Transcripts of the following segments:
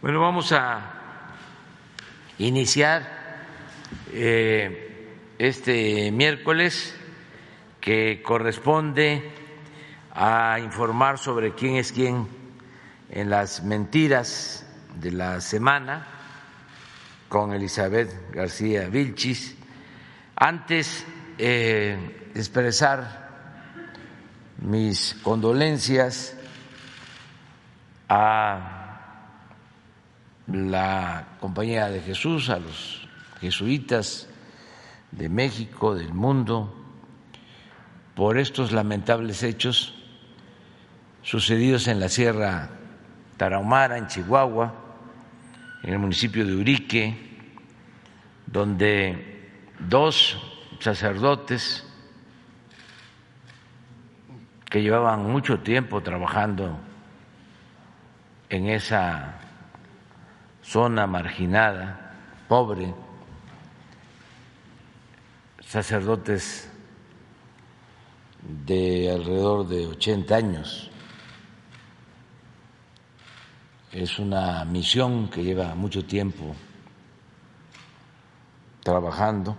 Bueno, vamos a iniciar eh, este miércoles que corresponde a informar sobre quién es quién en las mentiras de la semana con Elizabeth García Vilchis. Antes, eh, expresar mis condolencias a la Compañía de Jesús, a los jesuitas de México, del mundo, por estos lamentables hechos sucedidos en la Sierra Tarahumara, en Chihuahua, en el municipio de Urique, donde dos sacerdotes que llevaban mucho tiempo trabajando en esa zona marginada, pobre, sacerdotes de alrededor de 80 años. Es una misión que lleva mucho tiempo trabajando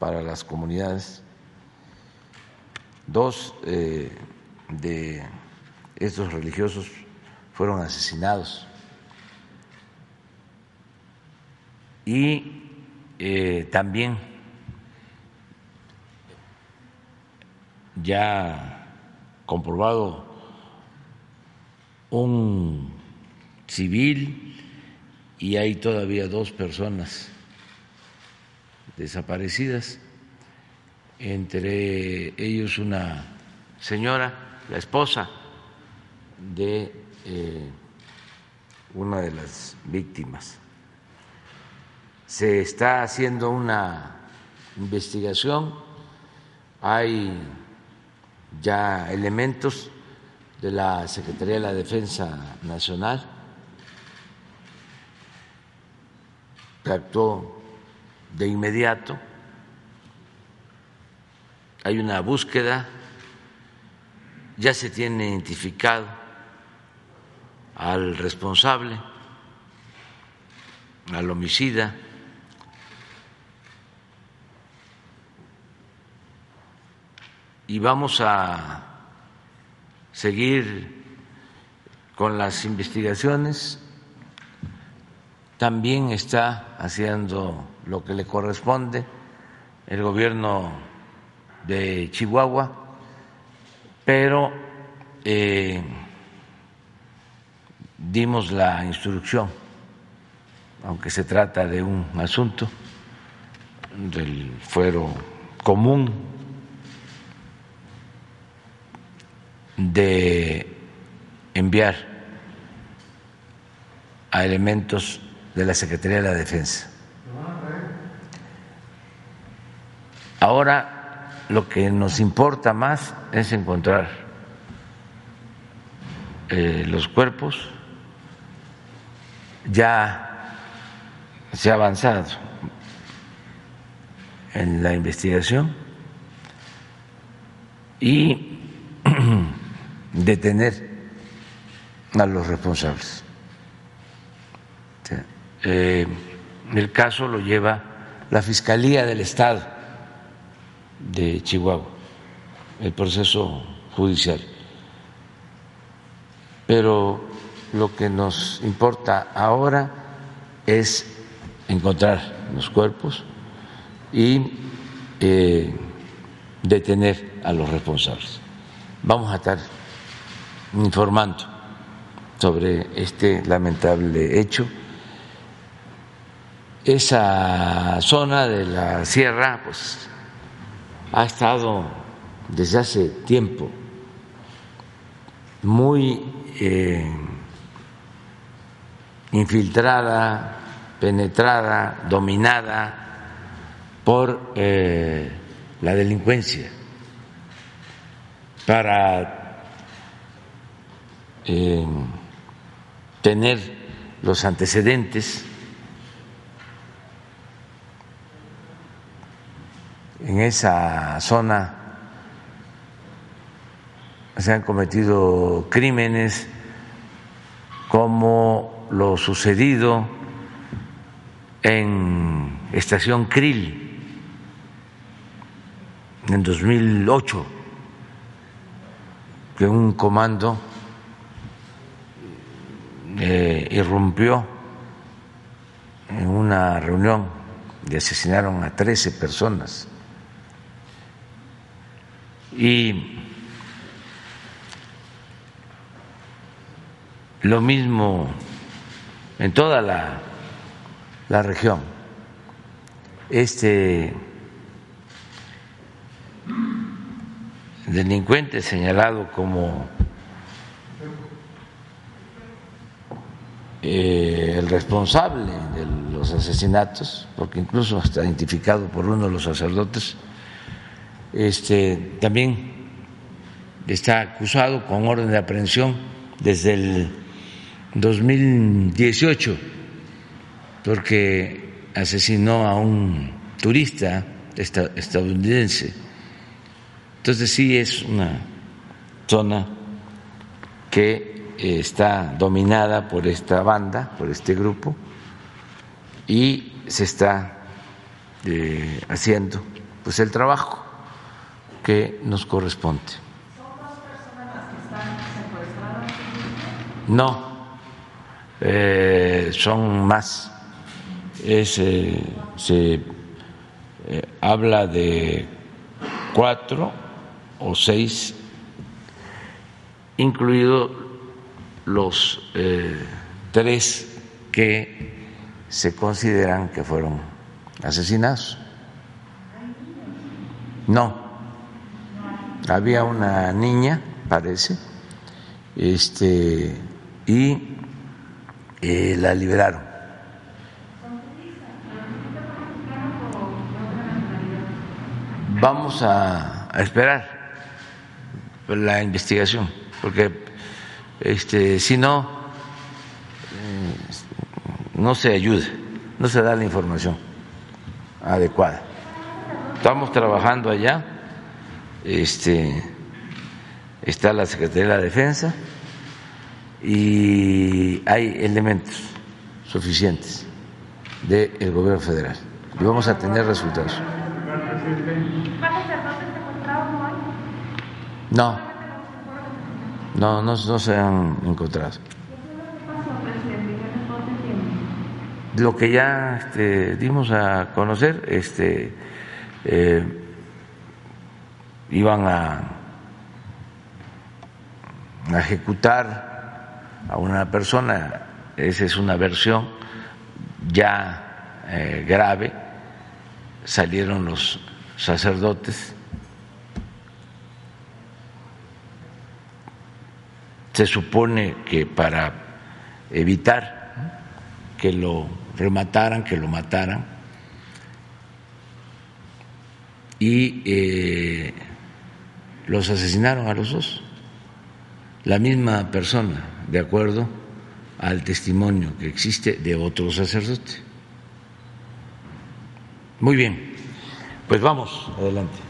para las comunidades. Dos eh, de estos religiosos fueron asesinados y eh, también ya comprobado un civil y hay todavía dos personas desaparecidas, entre ellos una señora, la esposa de eh, una de las víctimas se está haciendo una investigación, hay ya elementos de la Secretaría de la Defensa Nacional. Que actuó de inmediato, hay una búsqueda, ya se tiene identificado al responsable, al homicida, y vamos a seguir con las investigaciones. También está haciendo lo que le corresponde el gobierno de Chihuahua, pero eh, dimos la instrucción, aunque se trata de un asunto del fuero común de enviar a elementos de la Secretaría de la Defensa. Ahora lo que nos importa más es encontrar eh, los cuerpos. Ya se ha avanzado en la investigación y detener a los responsables. Eh, el caso lo lleva la Fiscalía del Estado de Chihuahua, el proceso judicial. Pero lo que nos importa ahora es encontrar los cuerpos y eh, detener a los responsables. Vamos a estar informando sobre este lamentable hecho. Esa zona de la sierra pues ha estado desde hace tiempo muy eh, infiltrada, penetrada, dominada por eh, la delincuencia. Para eh, tener los antecedentes en esa zona se han cometido crímenes como lo sucedido en Estación Krill en 2008, que un comando eh, irrumpió en una reunión y asesinaron a 13 personas. Y lo mismo en toda la, la región. Este delincuente señalado como eh, el responsable de los asesinatos, porque incluso está identificado por uno de los sacerdotes, este, también está acusado con orden de aprehensión desde el 2018 porque asesinó a un turista estadounidense. Entonces sí es una zona que está dominada por esta banda, por este grupo, y se está eh, haciendo pues el trabajo que nos corresponde. No, eh, son más. Es, eh, se habla de cuatro o seis, incluidos los tres que se consideran que fueron asesinados. No, había una niña, parece, este, y eh, la liberaron. Vamos a, esperar la investigación, porque este, si no, mm, no se ayuda, no se da la información adecuada. Estamos trabajando allá, este, está la Secretaría de la Defensa y hay elementos suficientes del gobierno federal y vamos a tener resultados. No, no, no, se han encontrado. Lo que ya este, dimos a conocer, este, eh, iban a, a ejecutar a una persona, esa es una versión ya eh, grave, salieron los sacerdotes, se supone que para evitar que lo remataran, que lo mataran, y eh, los asesinaron a los dos, la misma persona de acuerdo al testimonio que existe de otro sacerdote. Muy bien, pues vamos, adelante.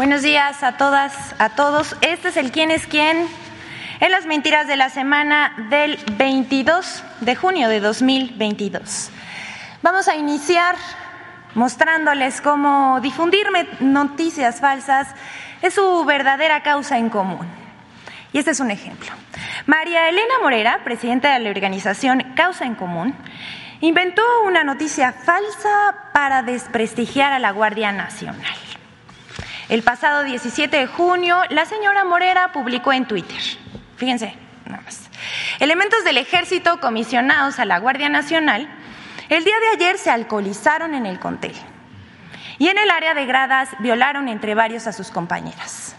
Buenos días a todas, a todos. Este es el quién es quién en las mentiras de la semana del 22 de junio de 2022. Vamos a iniciar mostrándoles cómo difundir noticias falsas es su verdadera causa en común. Y este es un ejemplo. María Elena Morera, presidenta de la organización Causa en Común, inventó una noticia falsa para desprestigiar a la Guardia Nacional. El pasado 17 de junio, la señora Morera publicó en Twitter, fíjense, nada más, elementos del ejército comisionados a la Guardia Nacional, el día de ayer se alcoholizaron en el contel y en el área de gradas violaron entre varios a sus compañeras.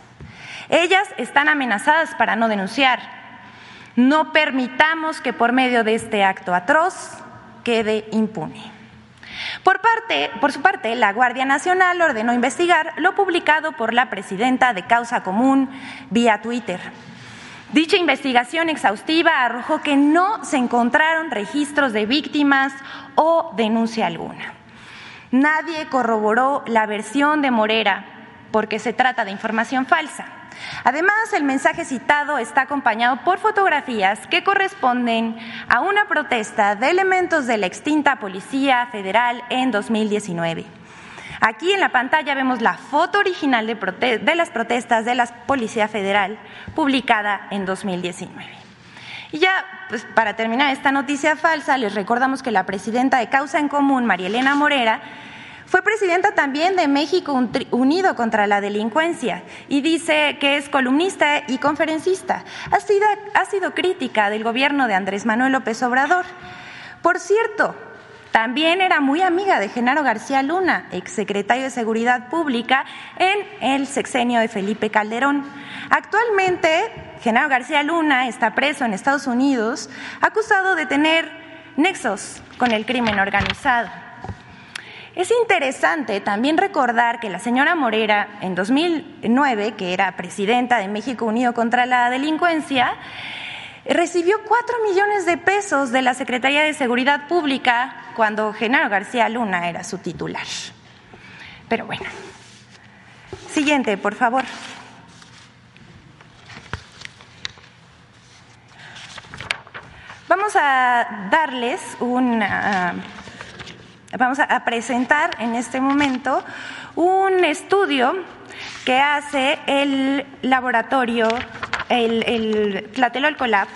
Ellas están amenazadas para no denunciar. No permitamos que por medio de este acto atroz quede impune. Por, su parte, la Guardia Nacional ordenó investigar lo publicado por la presidenta de Causa Común vía Twitter. Dicha investigación exhaustiva arrojó que no se encontraron registros de víctimas o denuncia alguna. Nadie corroboró la versión de Morera porque se trata de información falsa. Además, el mensaje citado está acompañado por fotografías que corresponden a una protesta de elementos de la extinta Policía Federal en 2019. Aquí en la pantalla vemos la foto original de, las protestas de la Policía Federal publicada en 2019. Y ya, pues, para terminar esta noticia falsa, les recordamos que la presidenta de Causa en Común, María Elena Morera, fue presidenta también de México Unido contra la Delincuencia y dice que es columnista y conferencista. Ha sido, ha sido crítica del gobierno de Andrés Manuel López Obrador. Por cierto, también era muy amiga de Genaro García Luna, exsecretario de Seguridad Pública en el sexenio de Felipe Calderón. Actualmente, Genaro García Luna está preso en Estados Unidos, acusado de tener nexos con el crimen organizado. Es interesante también recordar que la señora Morera, en 2009, que era presidenta de México Unido contra la Delincuencia, recibió cuatro millones de pesos de la Secretaría de Seguridad Pública cuando Genaro García Luna era su titular. Pero bueno. Siguiente, por favor. Vamos a darles una Vamos a presentar en este momento un estudio que hace el laboratorio, el, el Tlatelolco Lab,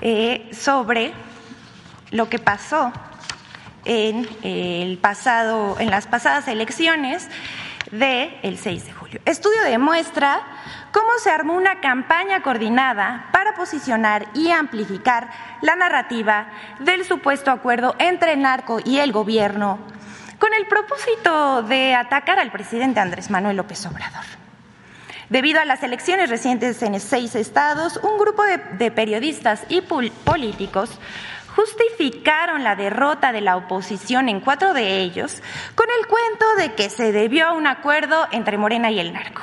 eh, sobre lo que pasó en, el pasado, en las pasadas elecciones del 6 de julio. Estudio demuestra cómo se armó una campaña coordinada para posicionar y amplificar la narrativa del supuesto acuerdo entre el narco y el gobierno con el propósito de atacar al presidente Andrés Manuel López Obrador. Debido a las elecciones recientes en seis estados, un grupo de, periodistas y políticos justificaron la derrota de la oposición en cuatro de ellos con el cuento de que se debió a un acuerdo entre Morena y el narco.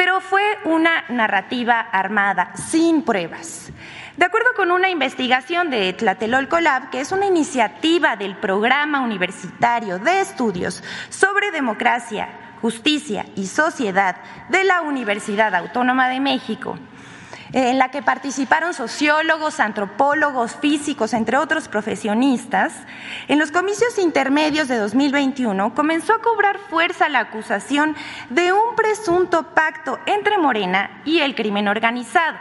Pero fue una narrativa armada, sin pruebas. De acuerdo con una investigación de Tlatelolco Lab, que es una iniciativa del Programa Universitario de Estudios sobre Democracia, Justicia y Sociedad de la Universidad Autónoma de México, en la que participaron sociólogos, antropólogos, físicos, entre otros profesionistas, en los comicios intermedios de 2021 comenzó a cobrar fuerza la acusación de un presunto pacto entre Morena y el crimen organizado.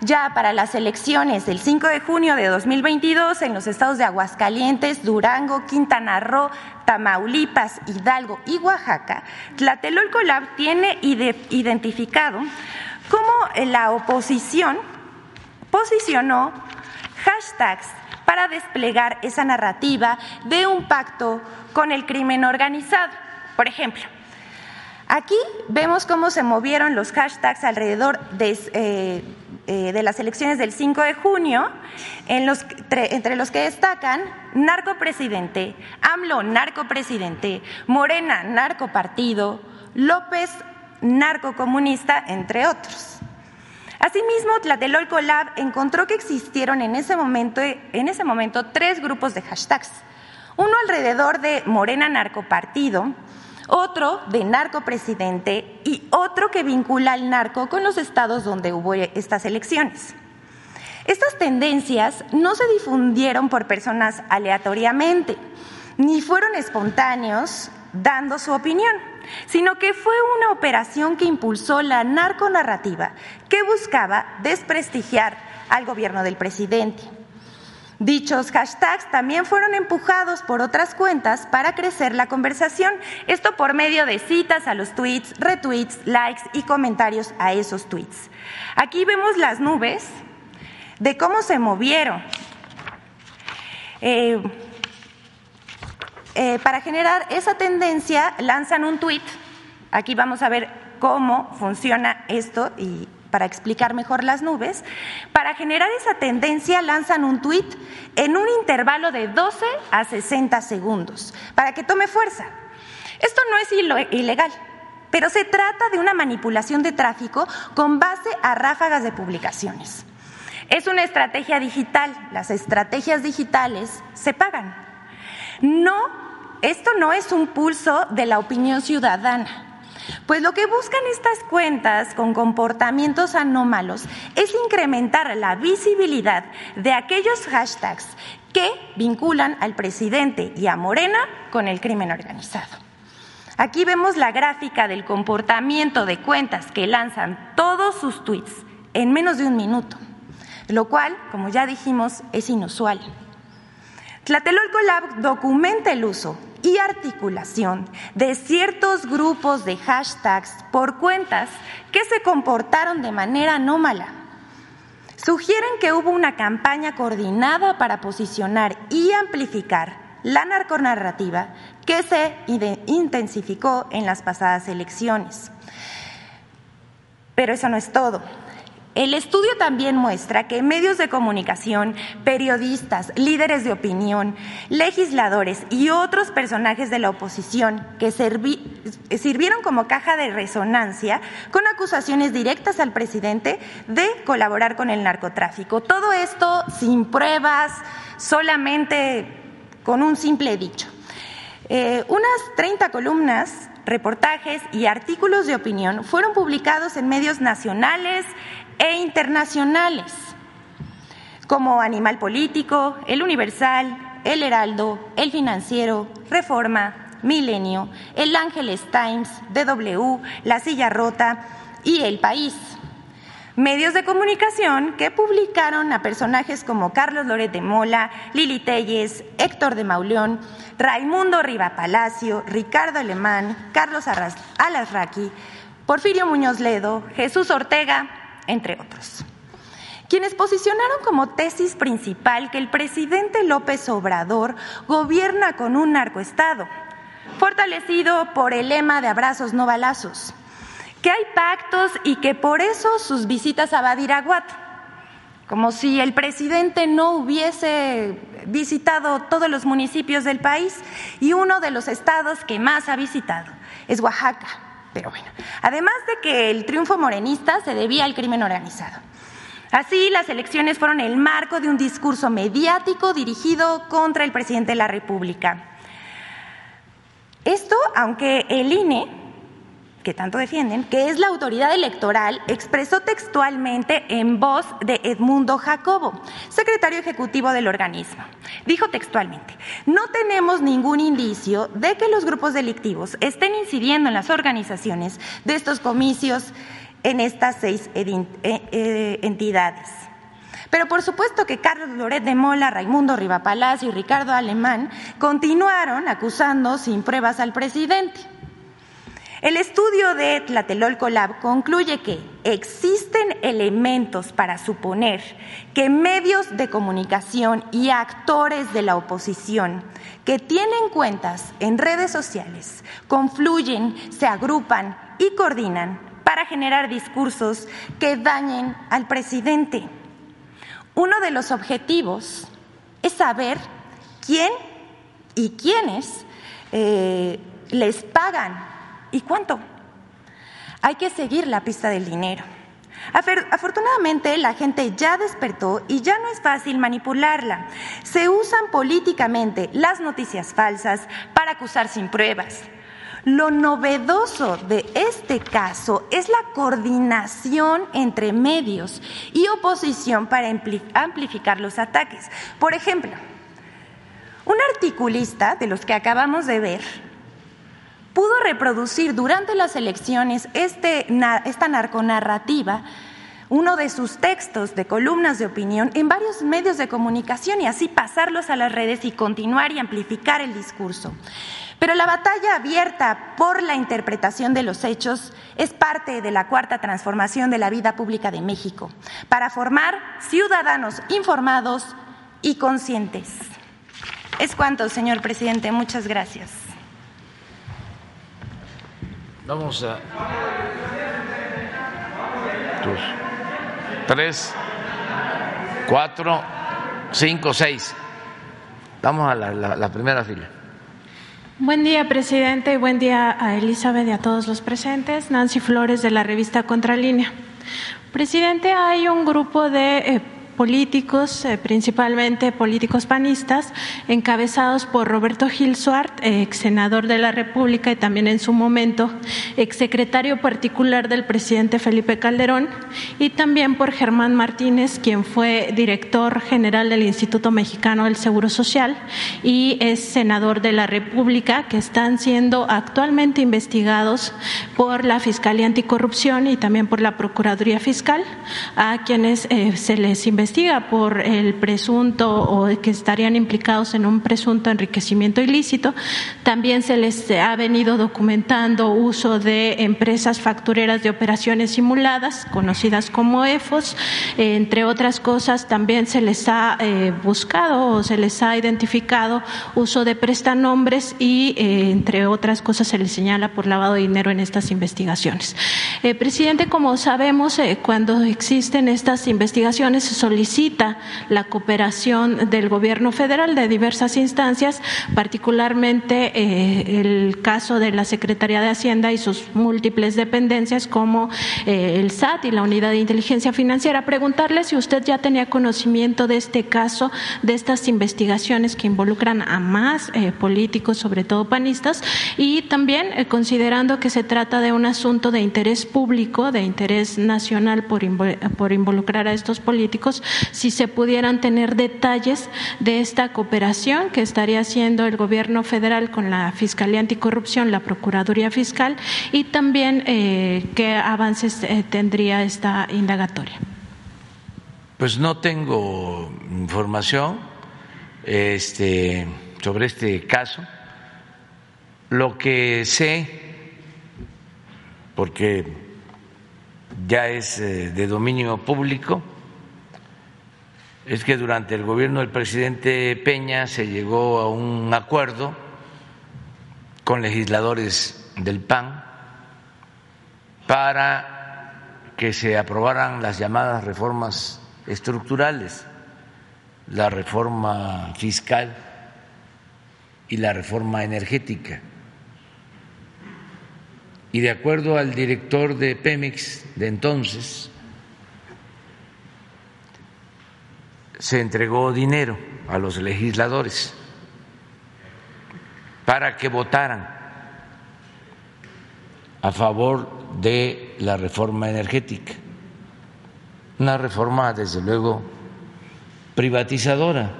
Ya para las elecciones del 5 de junio de 2022 en los estados de Aguascalientes, Durango, Quintana Roo, Tamaulipas, Hidalgo y Oaxaca, Tlatelolco Lab tiene identificado cómo la oposición posicionó hashtags para desplegar esa narrativa de un pacto con el crimen organizado. Por ejemplo, aquí vemos cómo se movieron los hashtags alrededor de, eh, eh, las elecciones del 5 de junio, entre los que destacan narcopresidente, AMLO narcopresidente, Morena narcopartido, López narcocomunista, entre otros. Asimismo, Tlatelolco Lab encontró que existieron en ese, momento, en ese momento tres grupos de hashtags. Uno alrededor de Morena Narcopartido, otro de narcopresidente y otro que vincula al narco con los estados donde hubo estas elecciones. Estas tendencias no se difundieron por personas aleatoriamente, ni fueron espontáneos dando su opinión sino que fue una operación que impulsó la narconarrativa que buscaba desprestigiar al gobierno del presidente. Dichos hashtags también fueron empujados por otras cuentas para crecer la conversación, esto por medio de citas a los tweets, retweets, likes y comentarios a esos tweets. Aquí vemos las nubes de cómo se movieron. Eh, eh, para generar esa tendencia lanzan un tuit. Aquí vamos a ver cómo funciona esto y para explicar mejor las nubes. Para generar esa tendencia lanzan un tuit en un intervalo de 12 a 60 segundos para que tome fuerza. Esto no es ilegal, pero se trata de una manipulación de tráfico con base a ráfagas de publicaciones. Es una estrategia digital. Las estrategias digitales se pagan. No esto no es un pulso de la opinión ciudadana. Pues lo que buscan estas cuentas con comportamientos anómalos es incrementar la visibilidad de aquellos hashtags que vinculan al presidente y a Morena con el crimen organizado. Aquí vemos la gráfica del comportamiento de cuentas que lanzan todos sus tweets en menos de un minuto, lo cual, como ya dijimos, es inusual. Tlatelolco Lab documenta el uso y articulación de ciertos grupos de hashtags por cuentas que se comportaron de manera anómala. Sugieren que hubo una campaña coordinada para posicionar y amplificar la narconarrativa que se intensificó en las pasadas elecciones. Pero eso no es todo. El estudio también muestra que medios de comunicación, periodistas, líderes de opinión, legisladores y otros personajes de la oposición que sirvieron como caja de resonancia con acusaciones directas al presidente de colaborar con el narcotráfico. Todo esto sin pruebas, solamente con un simple dicho. Eh, unas 30 columnas reportajes y artículos de opinión fueron publicados en medios nacionales, e internacionales, como Animal Político, El Universal, El Heraldo, El Financiero, Reforma, Milenio, El Ángeles Times, DW, La Silla Rota y El País. Medios de comunicación que publicaron a personajes como Carlos Loret de Mola, Lili Telles, Héctor de Mauleón, Raimundo Riva Palacio, Ricardo Alemán, Carlos Alasraqui, Porfirio Muñoz Ledo, Jesús Ortega, entre otros. Quienes posicionaron como tesis principal que el presidente López Obrador gobierna con un narcoestado, fortalecido por el lema de abrazos no balazos, que hay pactos y que por eso sus visitas a Badiraguat, como si el presidente no hubiese visitado todos los municipios del país y uno de los estados que más ha visitado es Oaxaca pero bueno, además de que el triunfo morenista se debía al crimen organizado. Así, las elecciones fueron el marco de un discurso mediático dirigido contra el presidente de la República. Esto, aunque el INE que tanto defienden, que es la autoridad electoral, expresó textualmente en voz de Edmundo Jacobo, secretario ejecutivo del organismo. Dijo textualmente, no tenemos ningún indicio de que los grupos delictivos estén incidiendo en las organizaciones de estos comicios en estas seis eh, eh, entidades. Pero por supuesto que Carlos Loret de Mola, Raimundo Rivapalacio y Ricardo Alemán continuaron acusando sin pruebas al presidente. El estudio de Tlatelolco Lab concluye que existen elementos para suponer que medios de comunicación y actores de la oposición que tienen cuentas en redes sociales confluyen, se agrupan y coordinan para generar discursos que dañen al presidente. Uno de los objetivos es saber quién y quiénes eh, les pagan ¿Y cuánto? Hay que seguir la pista del dinero. Afortunadamente la gente ya despertó y ya no es fácil manipularla. Se usan políticamente las noticias falsas para acusar sin pruebas. Lo novedoso de este caso es la coordinación entre medios y oposición para amplificar los ataques. Por ejemplo, un articulista de los que acabamos de ver pudo reproducir durante las elecciones este, esta narconarrativa, uno de sus textos de columnas de opinión en varios medios de comunicación y así pasarlos a las redes y continuar y amplificar el discurso. Pero la batalla abierta por la interpretación de los hechos es parte de la cuarta transformación de la vida pública de México, para formar ciudadanos informados y conscientes. Es cuanto, señor presidente. Muchas gracias. Vamos a. Dos, tres, cuatro, cinco, seis. Vamos a la, primera fila. Buen día, presidente, y buen día a Elizabeth y a todos los presentes. Nancy Flores de la revista Contralínea. Presidente, hay un grupo de eh, políticos, eh, principalmente políticos panistas, encabezados por Roberto Gil Suart, ex senador de la República y también en su momento exsecretario particular del presidente Felipe Calderón, y también por Germán Martínez, quien fue director general del Instituto Mexicano del Seguro Social y es senador de la República, que están siendo actualmente investigados por la Fiscalía Anticorrupción y también por la Procuraduría Fiscal, a quienes eh, se les investiga por el presunto o que estarían implicados en un presunto enriquecimiento ilícito. También se les ha venido documentando uso de empresas factureras de operaciones simuladas, conocidas como EFOS. entre otras cosas, también se les ha eh, buscado o se les ha identificado uso de prestanombres y, eh, entre otras cosas, se les señala por lavado de dinero en estas investigaciones. Eh, presidente, como sabemos, cuando existen estas investigaciones se solicita la cooperación del gobierno federal de diversas instancias, particularmente el caso de la Secretaría de Hacienda y sus múltiples dependencias como el SAT y la Unidad de Inteligencia Financiera. Preguntarle si usted ya tenía conocimiento de este caso, de estas investigaciones que involucran a más eh, políticos, sobre todo panistas, y también eh, considerando que se trata de un asunto de interés público, de interés nacional por, por involucrar a estos políticos, si se pudieran tener detalles de esta cooperación que estaría haciendo el gobierno federal con la Fiscalía Anticorrupción, la Procuraduría Fiscal y también eh, qué avances tendría esta indagatoria. Pues no tengo información este, sobre este caso. Lo que sé, porque ya es eh, de dominio público, es que durante el gobierno del presidente Peña se llegó a un acuerdo con legisladores del PAN para que se aprobaran las llamadas reformas estructurales, la reforma fiscal y la reforma energética. Y de acuerdo al director de Pemex de entonces, se entregó dinero a los legisladores para que votaran a favor de la reforma energética. Una reforma, desde luego, privatizadora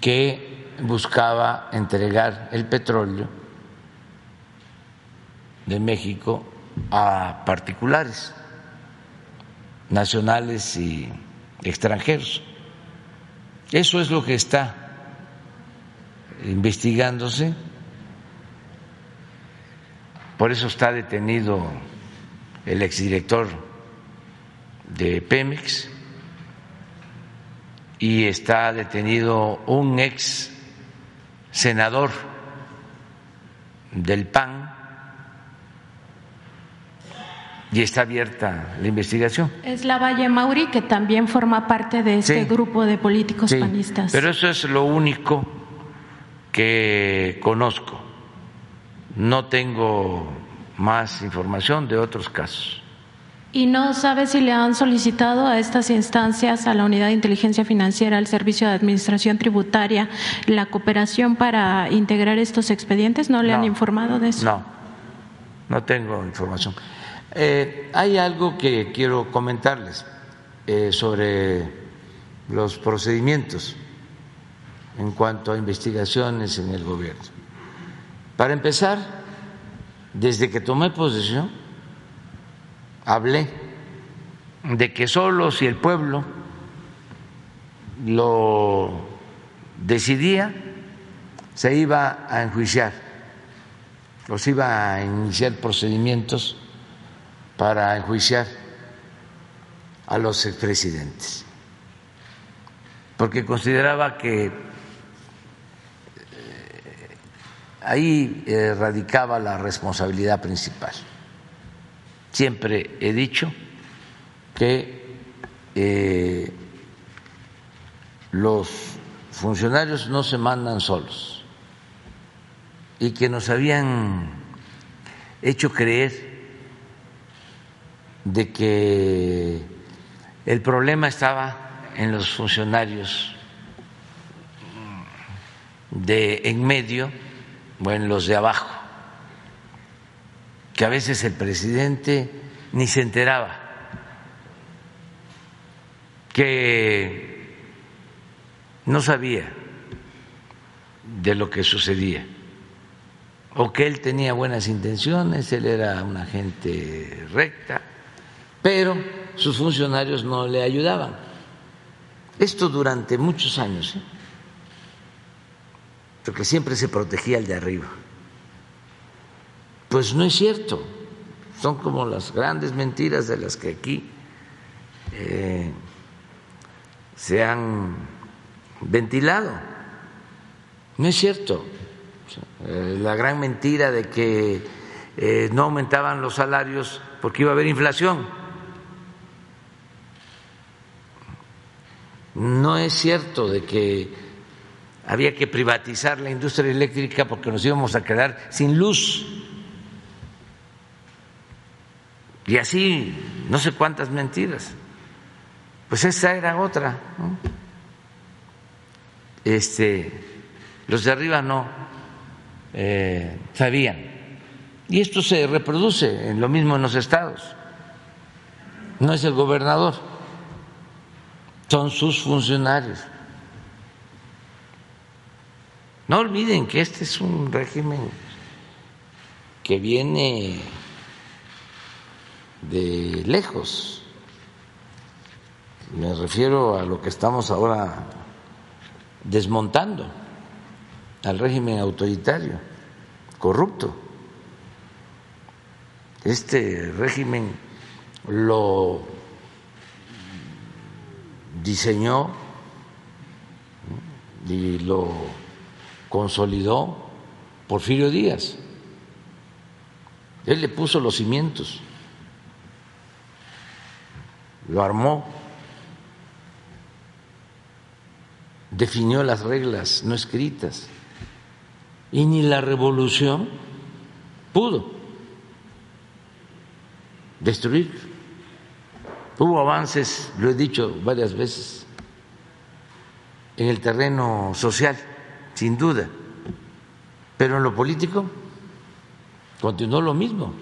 que buscaba entregar el petróleo de México a particulares, nacionales y extranjeros. Eso es lo que está investigándose, por eso está detenido el exdirector de Pemex y está detenido un ex senador del PAN y está abierta la investigación. Es la Valle Mauri que también forma parte de este grupo de políticos panistas. Pero eso es lo único que conozco. No tengo más información de otros casos. ¿Y no sabe si le han solicitado a estas instancias, a la Unidad de Inteligencia Financiera, al Servicio de Administración Tributaria, la cooperación para integrar estos expedientes? ¿No le han informado de eso? No, no tengo información. Eh, hay algo que quiero comentarles eh, sobre los procedimientos en cuanto a investigaciones en el gobierno. Para empezar, desde que tomé posesión, hablé de que solo si el pueblo lo decidía, se iba a enjuiciar, los iba a iniciar procedimientos para enjuiciar a los expresidentes, porque consideraba que eh, ahí eh, radicaba la responsabilidad principal. Siempre he dicho que eh, los funcionarios no se mandan solos y que nos habían hecho creer de que el problema estaba en los funcionarios de en medio o en los de abajo, que a veces el presidente ni se enteraba, que no sabía de lo que sucedía, o que él tenía buenas intenciones, él era una gente recta, pero sus funcionarios no le ayudaban. Esto durante muchos años, ¿eh? porque siempre se protegía el de arriba. Pues no es cierto, son como las grandes mentiras de las que aquí eh, se han ventilado. No es cierto. Eh, la gran mentira de que no aumentaban los salarios porque iba a haber inflación. No es cierto de que había que privatizar la industria eléctrica porque nos íbamos a quedar sin luz. Y así, no sé cuántas mentiras. Pues esa era otra. Este, los de arriba no eh, sabían. Y esto se reproduce en lo mismo en los estados. No es el gobernador, son sus funcionarios. No olviden que este es un régimen que viene de lejos. Me refiero a lo que estamos ahora desmontando, al régimen autoritario, corrupto. Este régimen lo diseñó y lo consolidó Porfirio Díaz. Él le puso los cimientos, lo armó, definió las reglas no escritas y ni la revolución pudo destruir. Hubo avances, lo he dicho varias veces, en el terreno social sin duda. Pero en lo político continuó lo mismo.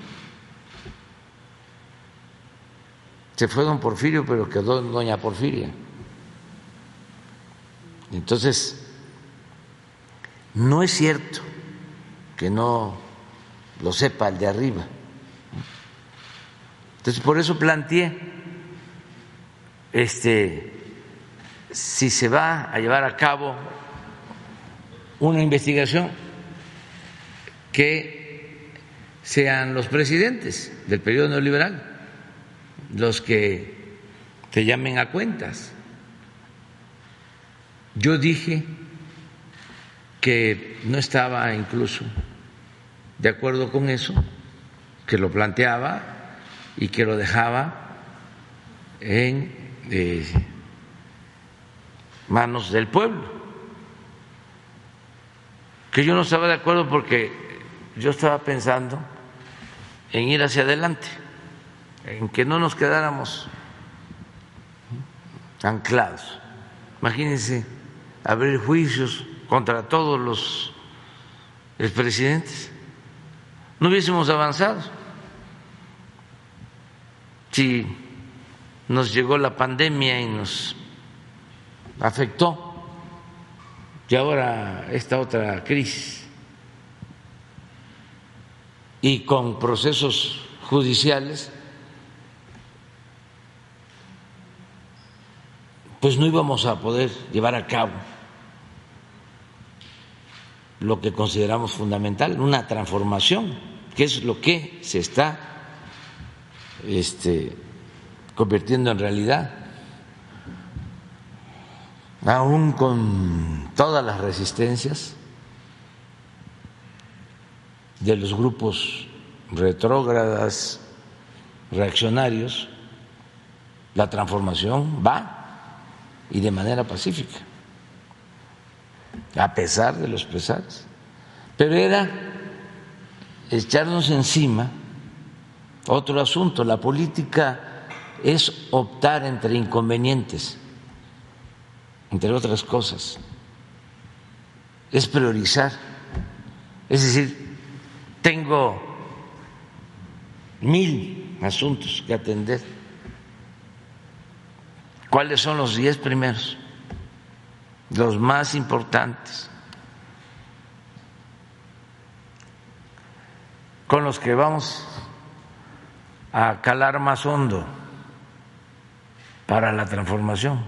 Se fue don Porfirio, pero quedó doña Porfiria. Entonces, no es cierto que no lo sepa el de arriba. Entonces, por eso planteé este si se va a llevar a cabo una investigación que sean los presidentes del periodo neoliberal los que te llamen a cuentas. Yo dije que no estaba incluso de acuerdo con eso, que lo planteaba y que lo dejaba en eh, manos del pueblo que yo no estaba de acuerdo porque yo estaba pensando en ir hacia adelante, en que no nos quedáramos anclados. Imagínense abrir juicios contra todos los expresidentes. No hubiésemos avanzado. Si nos llegó la pandemia y nos afectó, y ahora esta otra crisis. Y con procesos judiciales, pues no íbamos a poder llevar a cabo lo que consideramos fundamental, una transformación, que es lo que se está este, convirtiendo en realidad aún con todas las resistencias de los grupos retrógradas, reaccionarios, la transformación va y de manera pacífica, a pesar de los pesares. Pero era echarnos encima otro asunto, la política es optar entre inconvenientes, entre otras cosas, es priorizar. Es decir, tengo mil asuntos que atender. ¿Cuáles son los diez primeros? Los más importantes. Con los que vamos a calar más hondo para la transformación.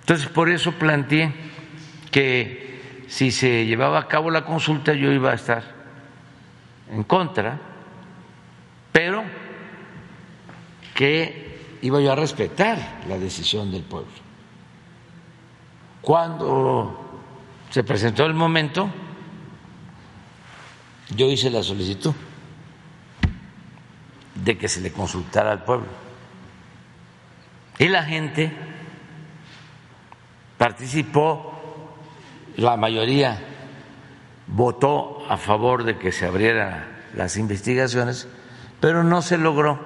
Entonces, por eso planteé que si se llevaba a cabo la consulta yo iba a estar en contra, pero que iba yo a respetar la decisión del pueblo. Cuando se presentó el momento, yo hice la solicitud de que se le consultara al pueblo. Y la gente participó, la mayoría votó a favor de que se abrieran las investigaciones, pero no se logró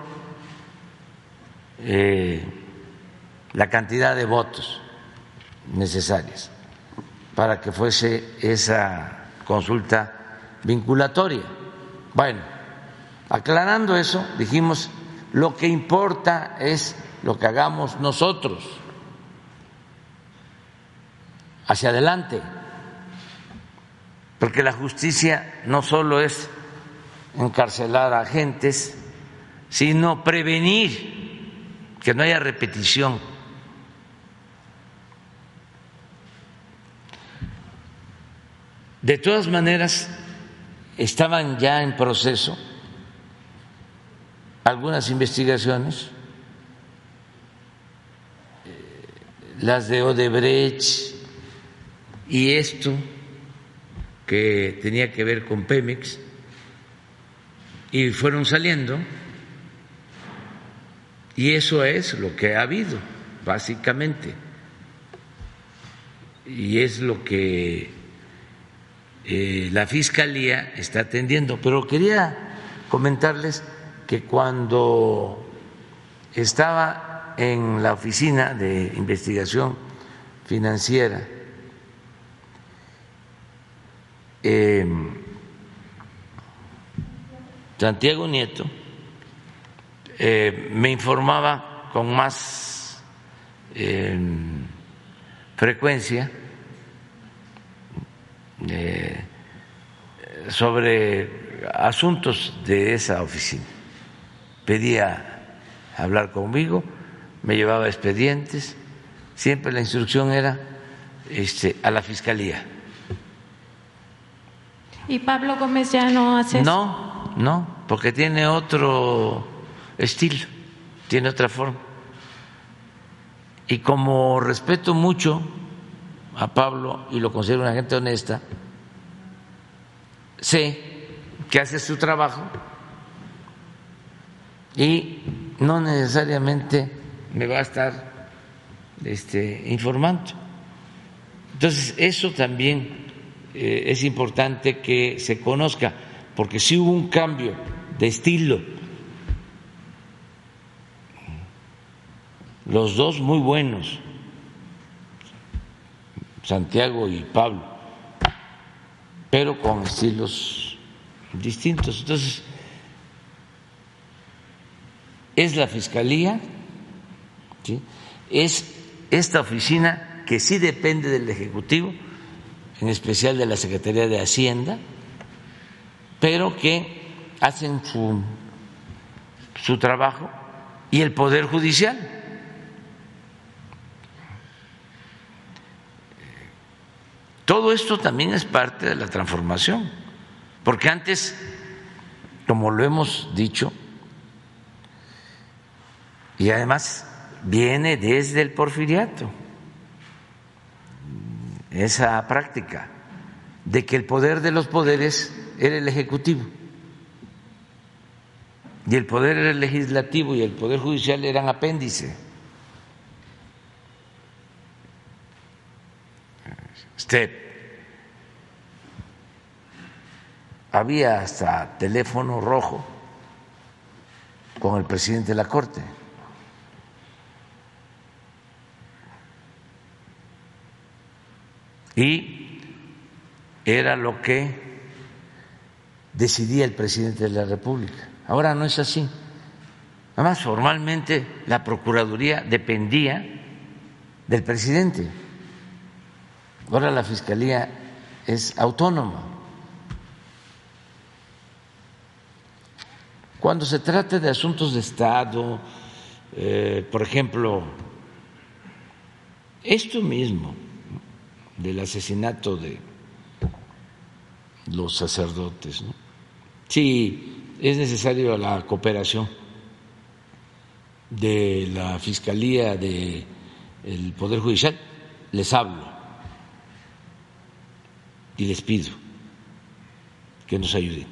eh, la cantidad de votos necesarias para que fuese esa consulta vinculatoria. Bueno, aclarando eso, dijimos, lo que importa es lo que hagamos nosotros hacia adelante, porque la justicia no solo es encarcelar a agentes, sino prevenir que no haya repetición. De todas maneras, estaban ya en proceso algunas investigaciones, eh, las de Odebrecht y esto que tenía que ver con Pemex, y fueron saliendo, y eso es lo que ha habido, básicamente, y es lo que eh, la Fiscalía está atendiendo. Pero quería comentarles que cuando estaba en la oficina de investigación financiera, eh, Santiago Nieto eh, me informaba con más eh, frecuencia sobre asuntos de esa oficina pedía hablar conmigo, me llevaba expedientes, siempre la instrucción era este, a la fiscalía. ¿Y Pablo Gómez ya no hace eso? No, no, porque tiene otro estilo, tiene otra forma. Y como respeto mucho a Pablo y lo considero una gente honesta, sé que hace su trabajo y no necesariamente me va a estar este, informando. Entonces, eso también eh, es importante que se conozca, porque si hubo un cambio de estilo, los dos muy buenos, Santiago y Pablo, pero con estilos distintos. Entonces, es la Fiscalía, es esta oficina que sí depende del Ejecutivo, en especial de la Secretaría de Hacienda, pero que hacen su, su trabajo, y el Poder Judicial. Todo esto también es parte de la transformación, porque antes, como lo hemos dicho, y además viene desde el porfiriato esa práctica de que el poder de los poderes era el ejecutivo y el poder el legislativo y el poder judicial eran apéndice. Este, había hasta teléfono rojo con el presidente de la Corte. Y era lo que decidía el presidente de la República. Ahora no es así. Además, formalmente la Procuraduría dependía del presidente. Ahora la Fiscalía es autónoma. Cuando se trata de asuntos de Estado, eh, por ejemplo, esto mismo del asesinato de los sacerdotes, ¿no? si es necesario la cooperación de la Fiscalía, del Poder Judicial, les hablo y les pido que nos ayuden.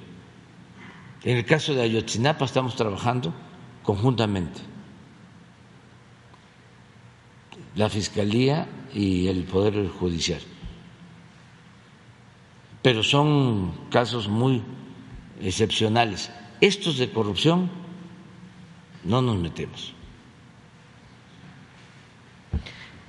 En el caso de Ayotzinapa estamos trabajando conjuntamente. La Fiscalía y el Poder Judicial. Pero son casos muy excepcionales. Estos de corrupción no nos metemos.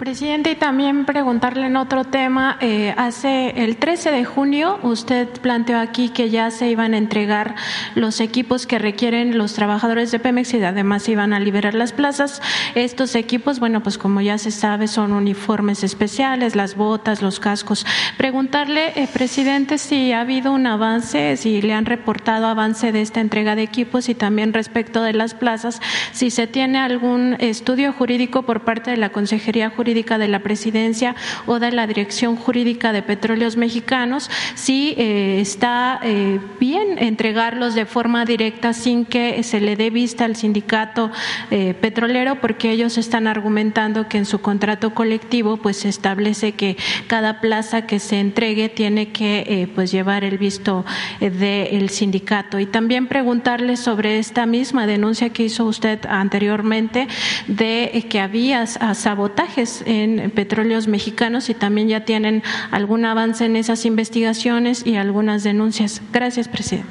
Presidente, y también preguntarle en otro tema, eh, hace el 13 de junio usted planteó aquí que ya se iban a entregar los equipos que requieren los trabajadores de Pemex y además se iban a liberar las plazas. Estos equipos, bueno, pues como ya se sabe, son uniformes especiales, las botas, los cascos. Preguntarle, eh, presidente, si ha habido un avance, si le han reportado avance de esta entrega de equipos y también respecto de las plazas, si se tiene algún estudio jurídico por parte de la Consejería Jurídica de la Presidencia o de la Dirección Jurídica de Petróleos Mexicanos, si eh, está eh, bien entregarlos de forma directa sin que se le dé vista al sindicato eh, petrolero, porque ellos están argumentando que en su contrato colectivo pues se establece que cada plaza que se entregue tiene que pues llevar el visto del sindicato. Y también preguntarle sobre esta misma denuncia que hizo usted anteriormente de que había sabotajes en petróleos mexicanos y también ya tienen algún avance en esas investigaciones y algunas denuncias. Gracias, presidente.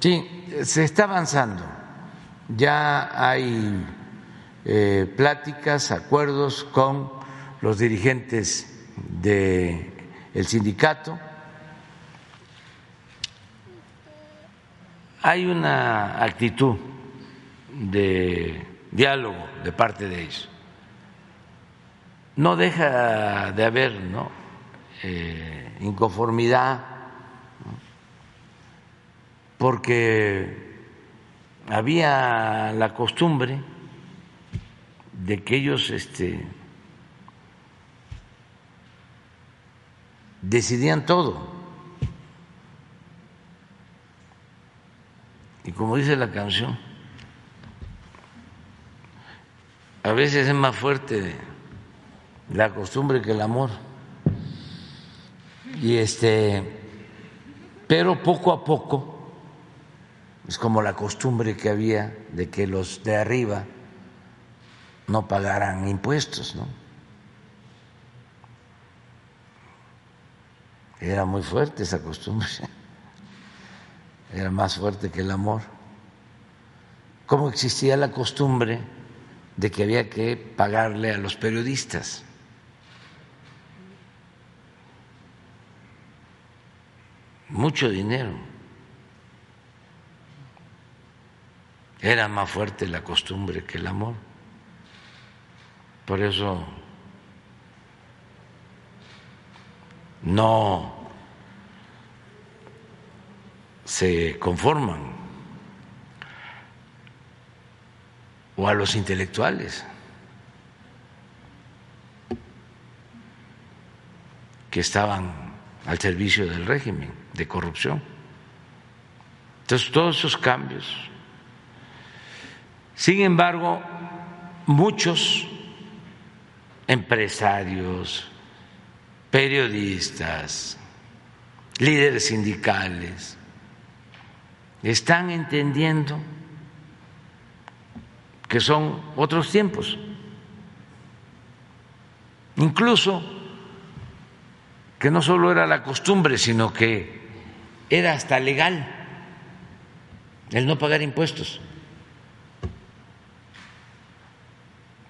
Sí, se está avanzando. Ya hay eh, pláticas, acuerdos con los dirigentes del sindicato. Hay una actitud de diálogo de parte de ellos no deja de haber ¿no? Eh, inconformidad, porque había la costumbre de que ellos este, decidían todo. Y como dice la canción, a veces es más fuerte la costumbre que el amor. Y este, pero poco a poco es como la costumbre que había de que los de arriba no pagaran impuestos, ¿no? Era muy fuerte esa costumbre, era más fuerte que el amor. ¿Cómo existía la costumbre de que había que pagarle a los periodistas? Mucho dinero. Era más fuerte la costumbre que el amor. Por eso no se conforman o a los intelectuales que estaban al servicio del régimen de corrupción. Entonces, todos esos cambios. Sin embargo, muchos empresarios, periodistas, líderes sindicales, están entendiendo que son otros tiempos. Incluso que no solo era la costumbre, sino que era hasta legal el no pagar impuestos.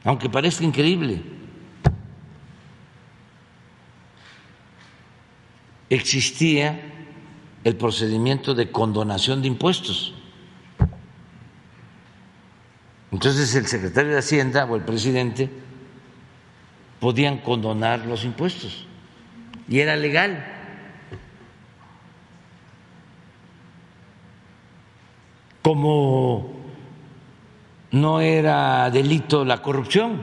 aunque parezca increíble. Existía el procedimiento de condonación de impuestos. Entonces el secretario de Hacienda o el presidente podían condonar los impuestos y era legal. Como no era delito la corrupción.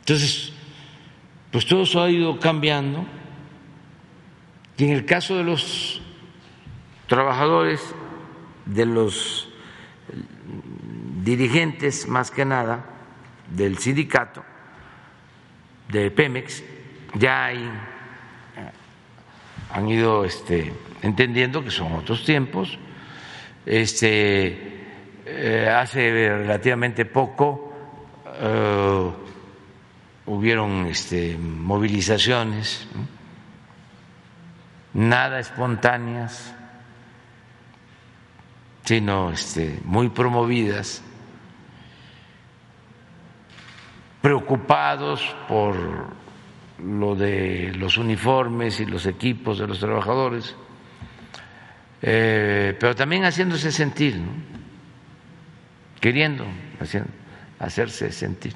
Entonces, pues todo eso ha ido cambiando y en el caso de los trabajadores, de los dirigentes más que nada del sindicato de Pemex, ya hay, han ido este, entendiendo que son otros tiempos. Este, eh, hace relativamente poco eh, hubieron este, movilizaciones, nada espontáneas, sino este, muy promovidas, preocupados por lo de los uniformes y los equipos de los trabajadores, eh, pero también haciéndose sentir, queriendo hacerse sentir.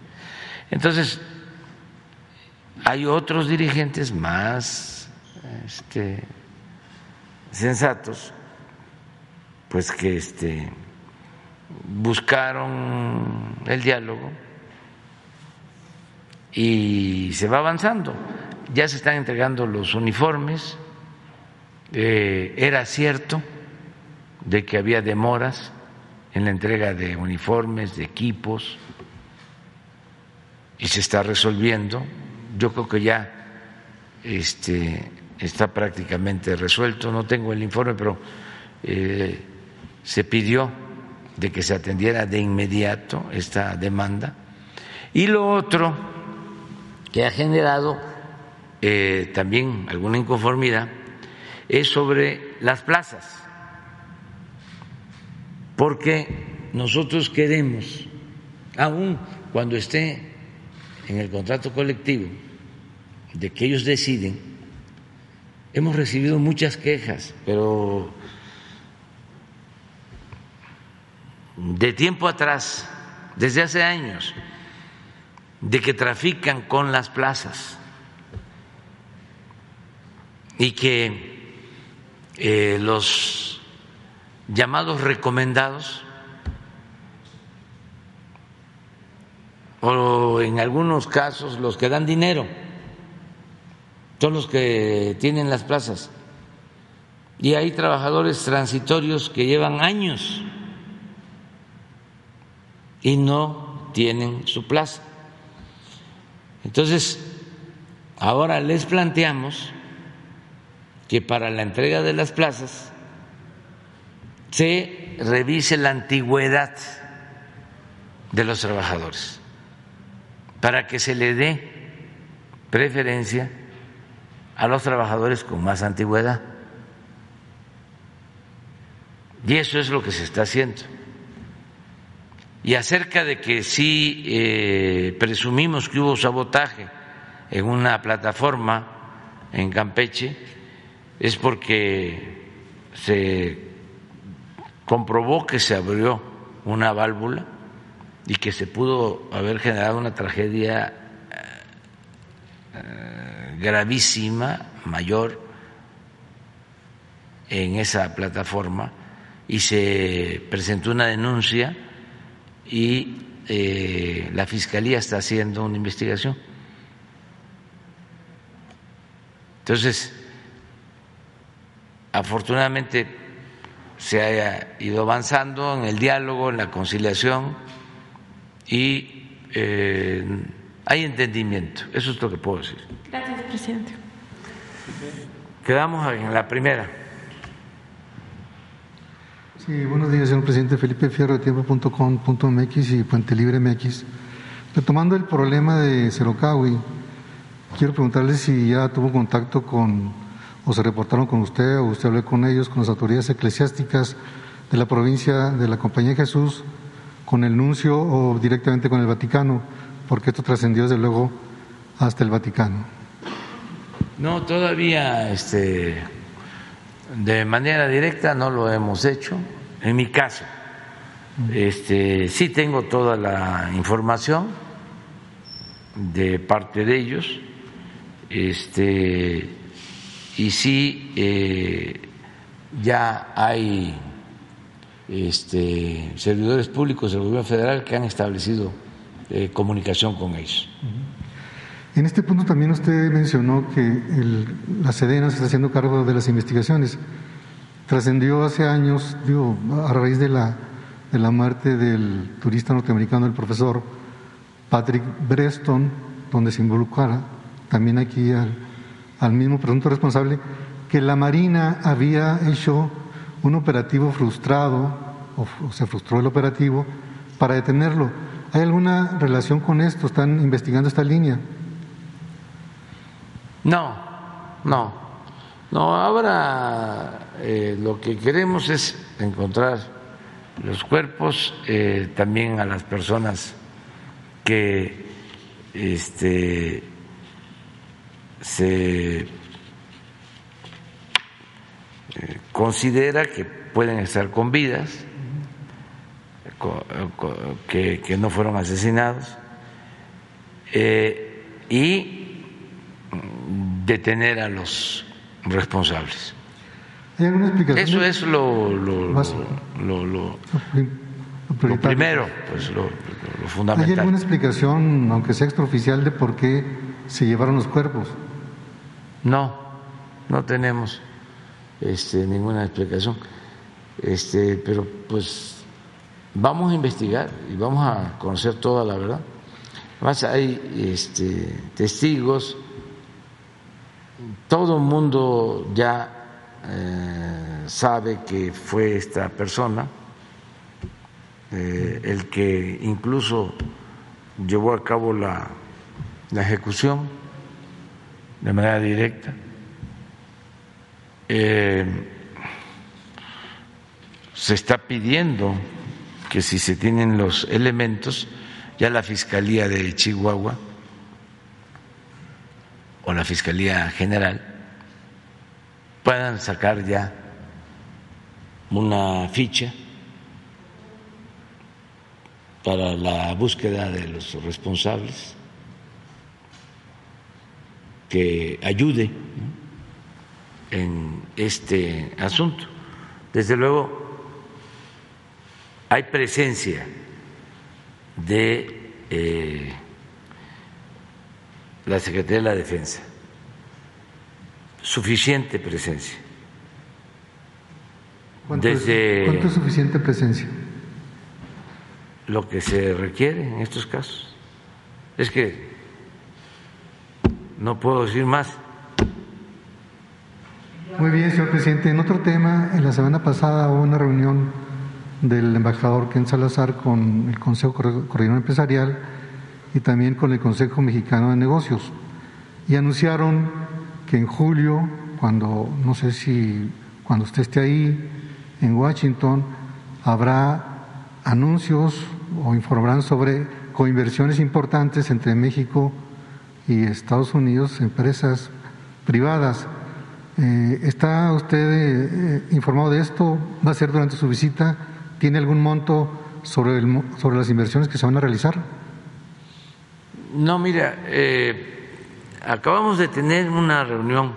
Entonces, hay otros dirigentes más este, sensatos pues que este, buscaron el diálogo y se va avanzando. Ya se están entregando los uniformes. Eh, era cierto de que había demoras en la entrega de uniformes, de equipos, y se está resolviendo. Yo creo que ya este, está prácticamente resuelto. No tengo el informe, pero eh, se pidió de que se atendiera de inmediato esta demanda. Y lo otro ha generado eh, también alguna inconformidad es sobre las plazas, porque nosotros queremos, aun cuando esté en el contrato colectivo, de que ellos deciden, hemos recibido muchas quejas, pero de tiempo atrás, desde hace años, de que trafican con las plazas y que eh, los llamados recomendados o en algunos casos los que dan dinero son los que tienen las plazas y hay trabajadores transitorios que llevan años y no tienen su plaza. Entonces, ahora les planteamos que para la entrega de las plazas se revise la antigüedad de los trabajadores para que se le dé preferencia a los trabajadores con más antigüedad. Y eso es lo que se está haciendo y acerca de que sí eh, presumimos que hubo sabotaje en una plataforma en Campeche, es porque se comprobó que se abrió una válvula y que se pudo haber generado una tragedia eh, gravísima, mayor, en esa plataforma y se presentó una denuncia y eh, la Fiscalía está haciendo una investigación. Entonces, afortunadamente se ha ido avanzando en el diálogo, en la conciliación y eh, hay entendimiento. Eso es lo que puedo decir. Gracias, presidente. Quedamos en la primera. Sí, buenos días, señor presidente Felipe Fierro de tiempo.com.mx y Puente Libre MX. Retomando el problema de Cerocawi, quiero preguntarle si ya tuvo contacto con, o se reportaron con usted, o usted habló con ellos, con las autoridades eclesiásticas, de la provincia de la Compañía de Jesús con el nuncio o directamente con el Vaticano, porque esto trascendió desde luego hasta el Vaticano. No, todavía este, de manera directa no lo hemos hecho. En mi caso, este, sí tengo toda la información de parte de ellos, este, y sí eh, ya hay este, servidores públicos del gobierno federal que han establecido eh, comunicación con ellos. En este punto también usted mencionó que el, la Sedena se está haciendo cargo de las investigaciones. Trascendió hace años, digo, a raíz de la, de la muerte del turista norteamericano, el profesor Patrick Breston, donde se involucrara también aquí al, al mismo presunto responsable, que la Marina había hecho un operativo frustrado, o, se frustró el operativo, para detenerlo. ¿Hay alguna relación con esto? ¿Están investigando esta línea? No, no, no. Ahora eh, lo que queremos es encontrar los cuerpos, eh, también a las personas que este, se considera que pueden estar con vidas, que, no fueron asesinados, eh, y detener a los responsables. Eso es lo, lo, lo, primero, pues lo, fundamental. ¿Hay alguna explicación, aunque sea extraoficial, de por qué se llevaron los cuerpos? No, no tenemos este, ninguna explicación. Este, pero pues vamos a investigar y vamos a conocer toda la verdad. Además hay este, testigos, todo el mundo ya eh, sabe que fue esta persona eh, el que incluso llevó a cabo la, la ejecución de manera directa. Eh, se está pidiendo que si se tienen los elementos, ya la Fiscalía de Chihuahua o la Fiscalía General puedan sacar ya una ficha para la búsqueda de los responsables que ayude en este asunto. Desde luego, hay presencia de eh, la Secretaría de la Defensa, suficiente presencia. ¿Cuánto, Desde ¿Cuánto es suficiente presencia? Lo que se requiere en estos casos. Es que no puedo decir más muy bien, señor presidente. En otro tema, en la semana pasada hubo una reunión del embajador Ken Salazar con el Consejo Coordinador Empresarial y también con el Consejo Mexicano de Negocios. Y anunciaron que en julio, cuando no sé si cuando usted esté ahí en Washington, habrá anuncios o informarán sobre coinversiones importantes entre México y Estados Unidos, empresas privadas eh, ¿Está usted eh, informado de esto? ¿Va a ser durante su visita? ¿Tiene algún monto sobre, el, sobre las inversiones que se van a realizar? No, mira, eh, acabamos de tener una reunión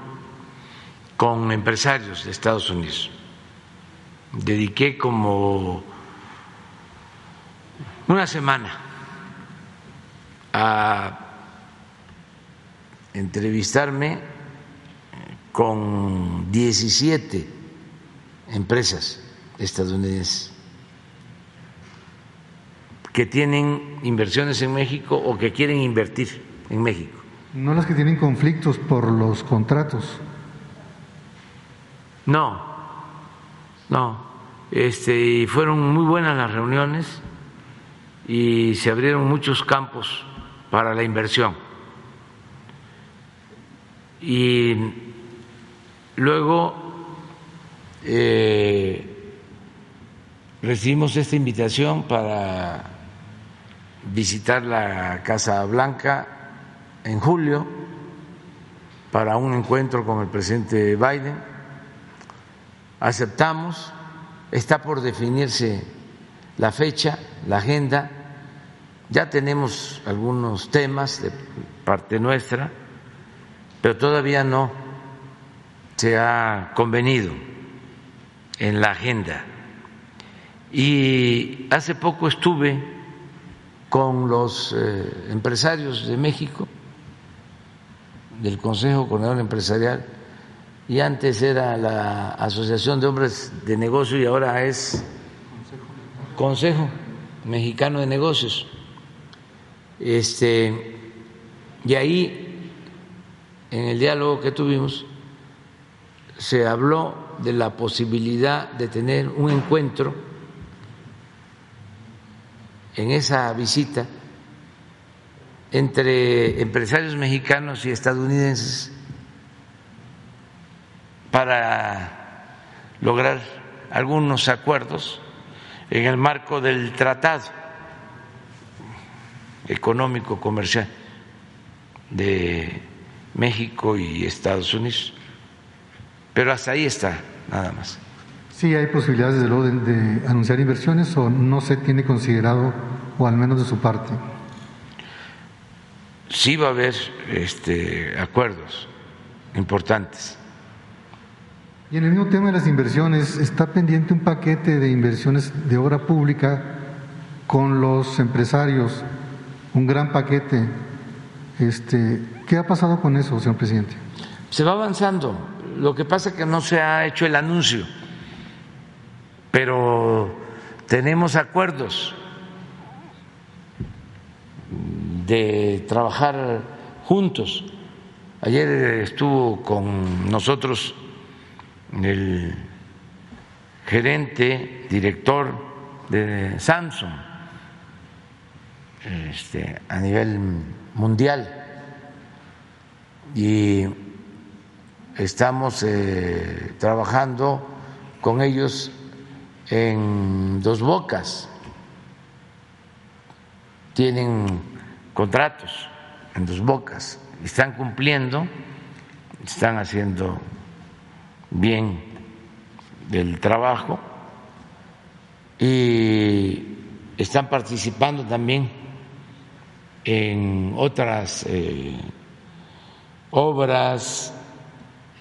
con empresarios de Estados Unidos. Dediqué como una semana a entrevistarme con 17 empresas estadounidenses que tienen inversiones en México o que quieren invertir en México. No las que tienen conflictos por los contratos. No, no. Este, y fueron muy buenas las reuniones y se abrieron muchos campos para la inversión. Y Luego, eh, recibimos esta invitación para visitar la Casa Blanca en julio para un encuentro con el presidente Biden. Aceptamos, está por definirse la fecha, la agenda, ya tenemos algunos temas de parte nuestra, pero todavía no se ha convenido en la agenda. Y hace poco estuve con los eh, empresarios de México, del Consejo Coordinador Empresarial, y antes era la Asociación de Hombres de Negocio y ahora es Consejo Mexicano de Negocios. Este, y ahí, en el diálogo que tuvimos, se habló de la posibilidad de tener un encuentro en esa visita entre empresarios mexicanos y estadounidenses para lograr algunos acuerdos en el marco del tratado económico comercial de México y Estados Unidos. Pero hasta ahí está, nada más. Sí, hay posibilidades luego de, anunciar inversiones o no se tiene considerado, o al menos de su parte. Sí va a haber este, acuerdos importantes. Y en el mismo tema de las inversiones, está pendiente un paquete de inversiones de obra pública con los empresarios, un gran paquete. Este, ¿Qué ha pasado con eso, señor presidente? Se va avanzando. Lo que pasa es que no se ha hecho el anuncio, pero tenemos acuerdos de trabajar juntos. Ayer estuvo con nosotros el gerente, director de Samsung este, a nivel mundial y estamos eh, trabajando con ellos en dos bocas. Tienen contratos en dos bocas, están cumpliendo, están haciendo bien el trabajo y están participando también en otras eh, obras,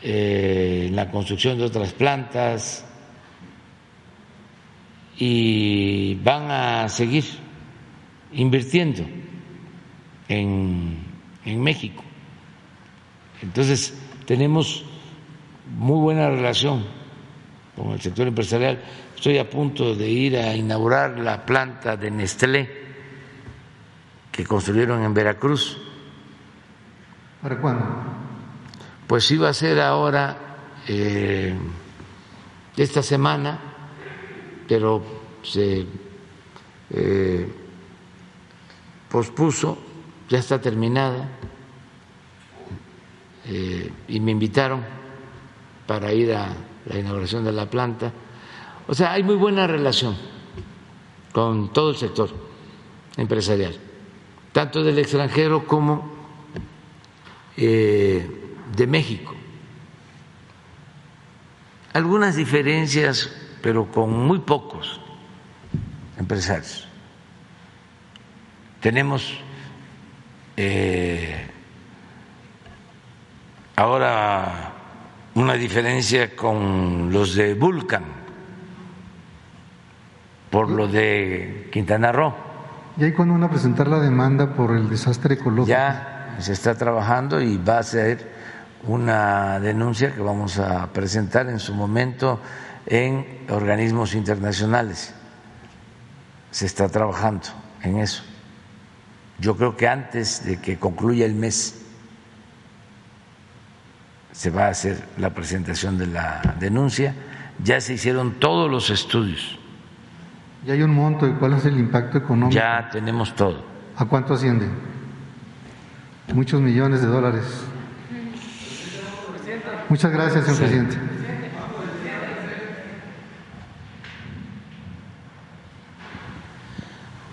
eh, en la construcción de otras plantas y van a seguir invirtiendo en, en México. Entonces, tenemos muy buena relación con el sector empresarial. Estoy a punto de ir a inaugurar la planta de Nestlé que construyeron en Veracruz. ¿Para cuándo? Pues iba a ser ahora, eh, esta semana, pero se eh, pospuso, ya está terminada, eh, y me invitaron para ir a la inauguración de la planta. O sea, hay muy buena relación con todo el sector empresarial, tanto del extranjero como eh, de México. Algunas diferencias, pero con muy pocos empresarios. Tenemos eh, ahora una diferencia con los de Vulcan por lo de Quintana Roo. ¿Y ahí cuando van a presentar la demanda por el desastre ecológico? Ya se está trabajando y va a ser una denuncia que vamos a presentar en su momento en organismos internacionales. Se está trabajando en eso. Yo creo que antes de que concluya el mes se va a hacer la presentación de la denuncia. Ya se hicieron todos los estudios. ¿Ya hay un monto de cuál es el impacto económico? Ya tenemos todo. ¿A cuánto asciende? Muchos millones de dólares. Muchas gracias, señor presidente.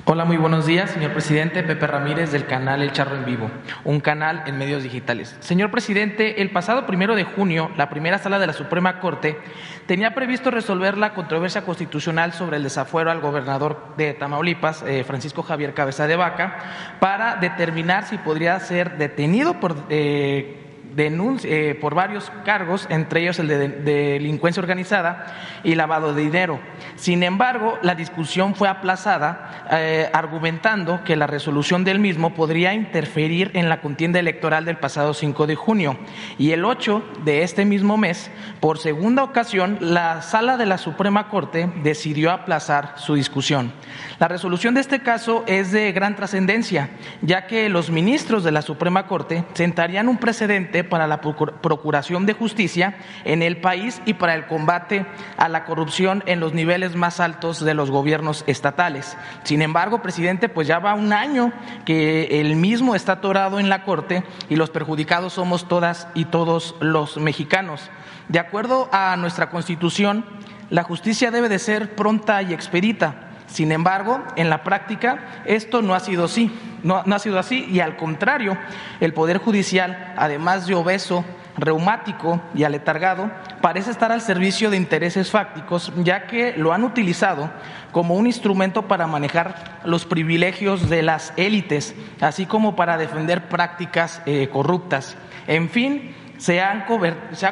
Hola, muy buenos días, señor presidente. Pepe Ramírez del canal El Charro en Vivo, un canal en medios digitales. Señor presidente, el pasado primero de junio, la primera sala de la Suprema Corte tenía previsto resolver la controversia constitucional sobre el desafuero al gobernador de Tamaulipas, eh, Francisco Javier Cabeza de Vaca, para determinar si podría ser detenido por. Eh, eh, por varios cargos, entre ellos el de delincuencia organizada y lavado de dinero. Sin embargo, la discusión fue aplazada eh, argumentando que la resolución del mismo podría interferir en la contienda electoral del pasado 5 de junio. Y el 8 de este mismo mes, por segunda ocasión, la sala de la Suprema Corte decidió aplazar su discusión. La resolución de este caso es de gran trascendencia, ya que los ministros de la Suprema Corte sentarían un precedente para la procuración de justicia en el país y para el combate a la corrupción en los niveles más altos de los gobiernos estatales. Sin embargo, presidente, pues ya va un año que el mismo está atorado en la Corte y los perjudicados somos todas y todos los mexicanos. De acuerdo a nuestra Constitución, la justicia debe de ser pronta y expedita sin embargo, en la práctica esto no ha sido así, no, ha sido así y al contrario, el Poder Judicial, además de obeso, reumático y aletargado, parece estar al servicio de intereses fácticos, ya que lo han utilizado como un instrumento para manejar los privilegios de las élites, así como para defender prácticas eh, corruptas. En fin, se, ha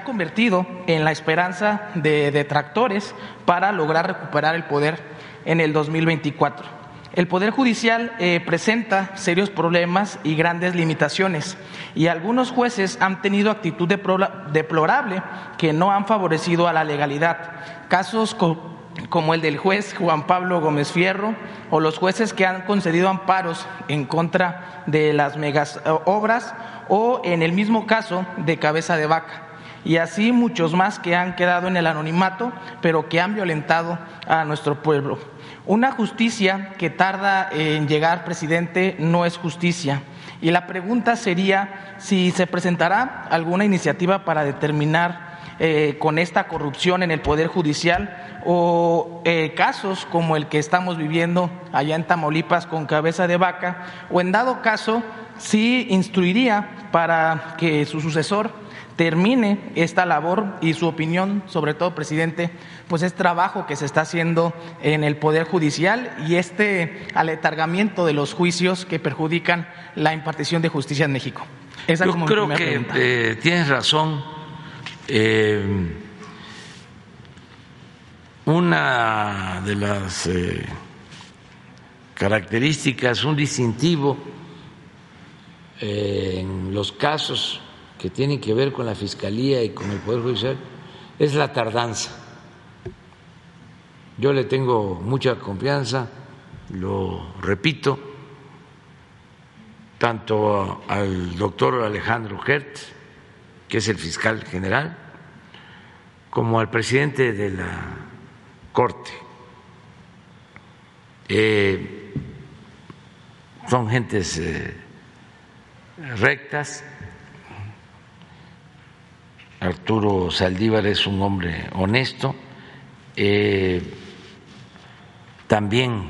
convertido en la esperanza de detractores para lograr recuperar el poder en el 2024. El Poder Judicial eh, presenta serios problemas y grandes limitaciones y algunos jueces han tenido actitud deplorable que no han favorecido a la legalidad. Casos como el del juez Juan Pablo Gómez Fierro o los jueces que han concedido amparos en contra de las megas eh, obras o en el mismo caso de Cabeza de Vaca y así muchos más que han quedado en el anonimato, pero que han violentado a nuestro pueblo. Una justicia que tarda en llegar, presidente, no es justicia. Y la pregunta sería si se presentará alguna iniciativa para determinar eh, con esta corrupción en el Poder Judicial o eh, casos como el que estamos viviendo allá en Tamaulipas con cabeza de vaca, o en dado caso, si instruiría para que su sucesor termine esta labor y su opinión, sobre todo, presidente, pues es trabajo que se está haciendo en el Poder Judicial y este aletargamiento de los juicios que perjudican la impartición de justicia en México. Esa Yo creo que eh, tienes razón. Eh, una de las eh, características, un distintivo en los casos que tienen que ver con la Fiscalía y con el Poder Judicial es la tardanza. Yo le tengo mucha confianza, lo repito, tanto al doctor Alejandro Hertz, que es el fiscal general, como al presidente de la Corte. Eh, son gentes eh, rectas, Arturo Saldívar es un hombre honesto, eh, también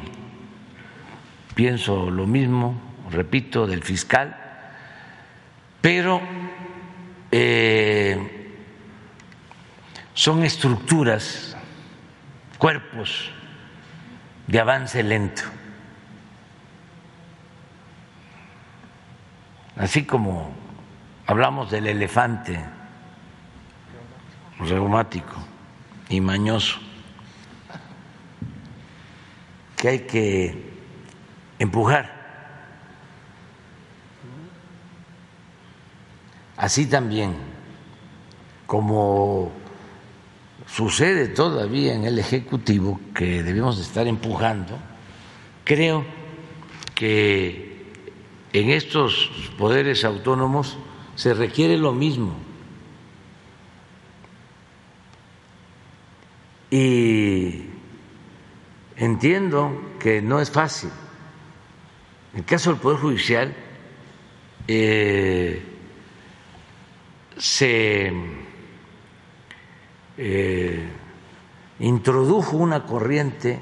pienso lo mismo, repito, del fiscal, pero eh, son estructuras, cuerpos de avance lento. Así como hablamos del elefante reumático y mañoso, que hay que empujar. Así también, como sucede todavía en el Ejecutivo, que debemos estar empujando, creo que en estos poderes autónomos se requiere lo mismo Y entiendo que no es fácil. En el caso del Poder Judicial, eh, se eh, introdujo una corriente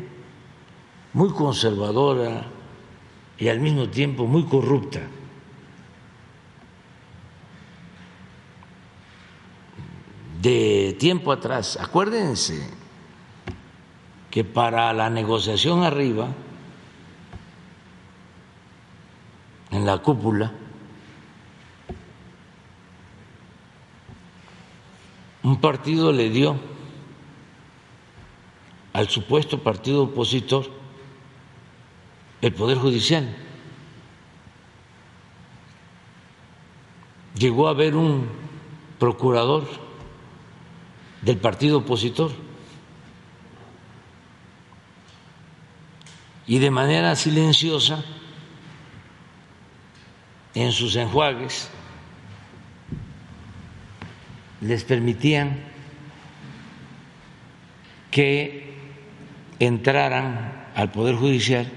muy conservadora, y al mismo tiempo muy corrupta. De tiempo atrás, acuérdense que para la negociación arriba, en la cúpula, un partido le dio al supuesto partido opositor el Poder Judicial. Llegó a haber un procurador del partido opositor y de manera silenciosa en sus enjuagues les permitían que entraran al Poder Judicial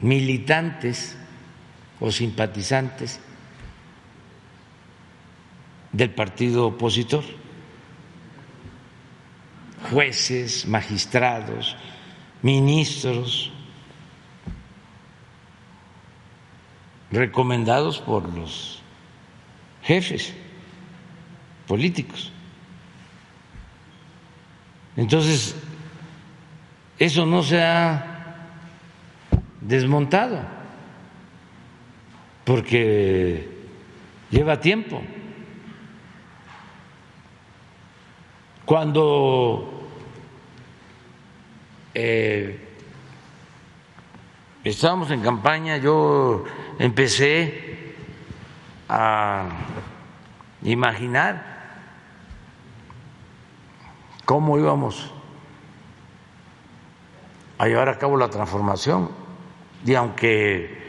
militantes o simpatizantes del partido opositor, jueces, magistrados, ministros, recomendados por los jefes políticos. Entonces, eso no se ha desmontado, porque lleva tiempo. Cuando eh, estábamos en campaña, yo empecé a imaginar cómo íbamos a llevar a cabo la transformación. Y aunque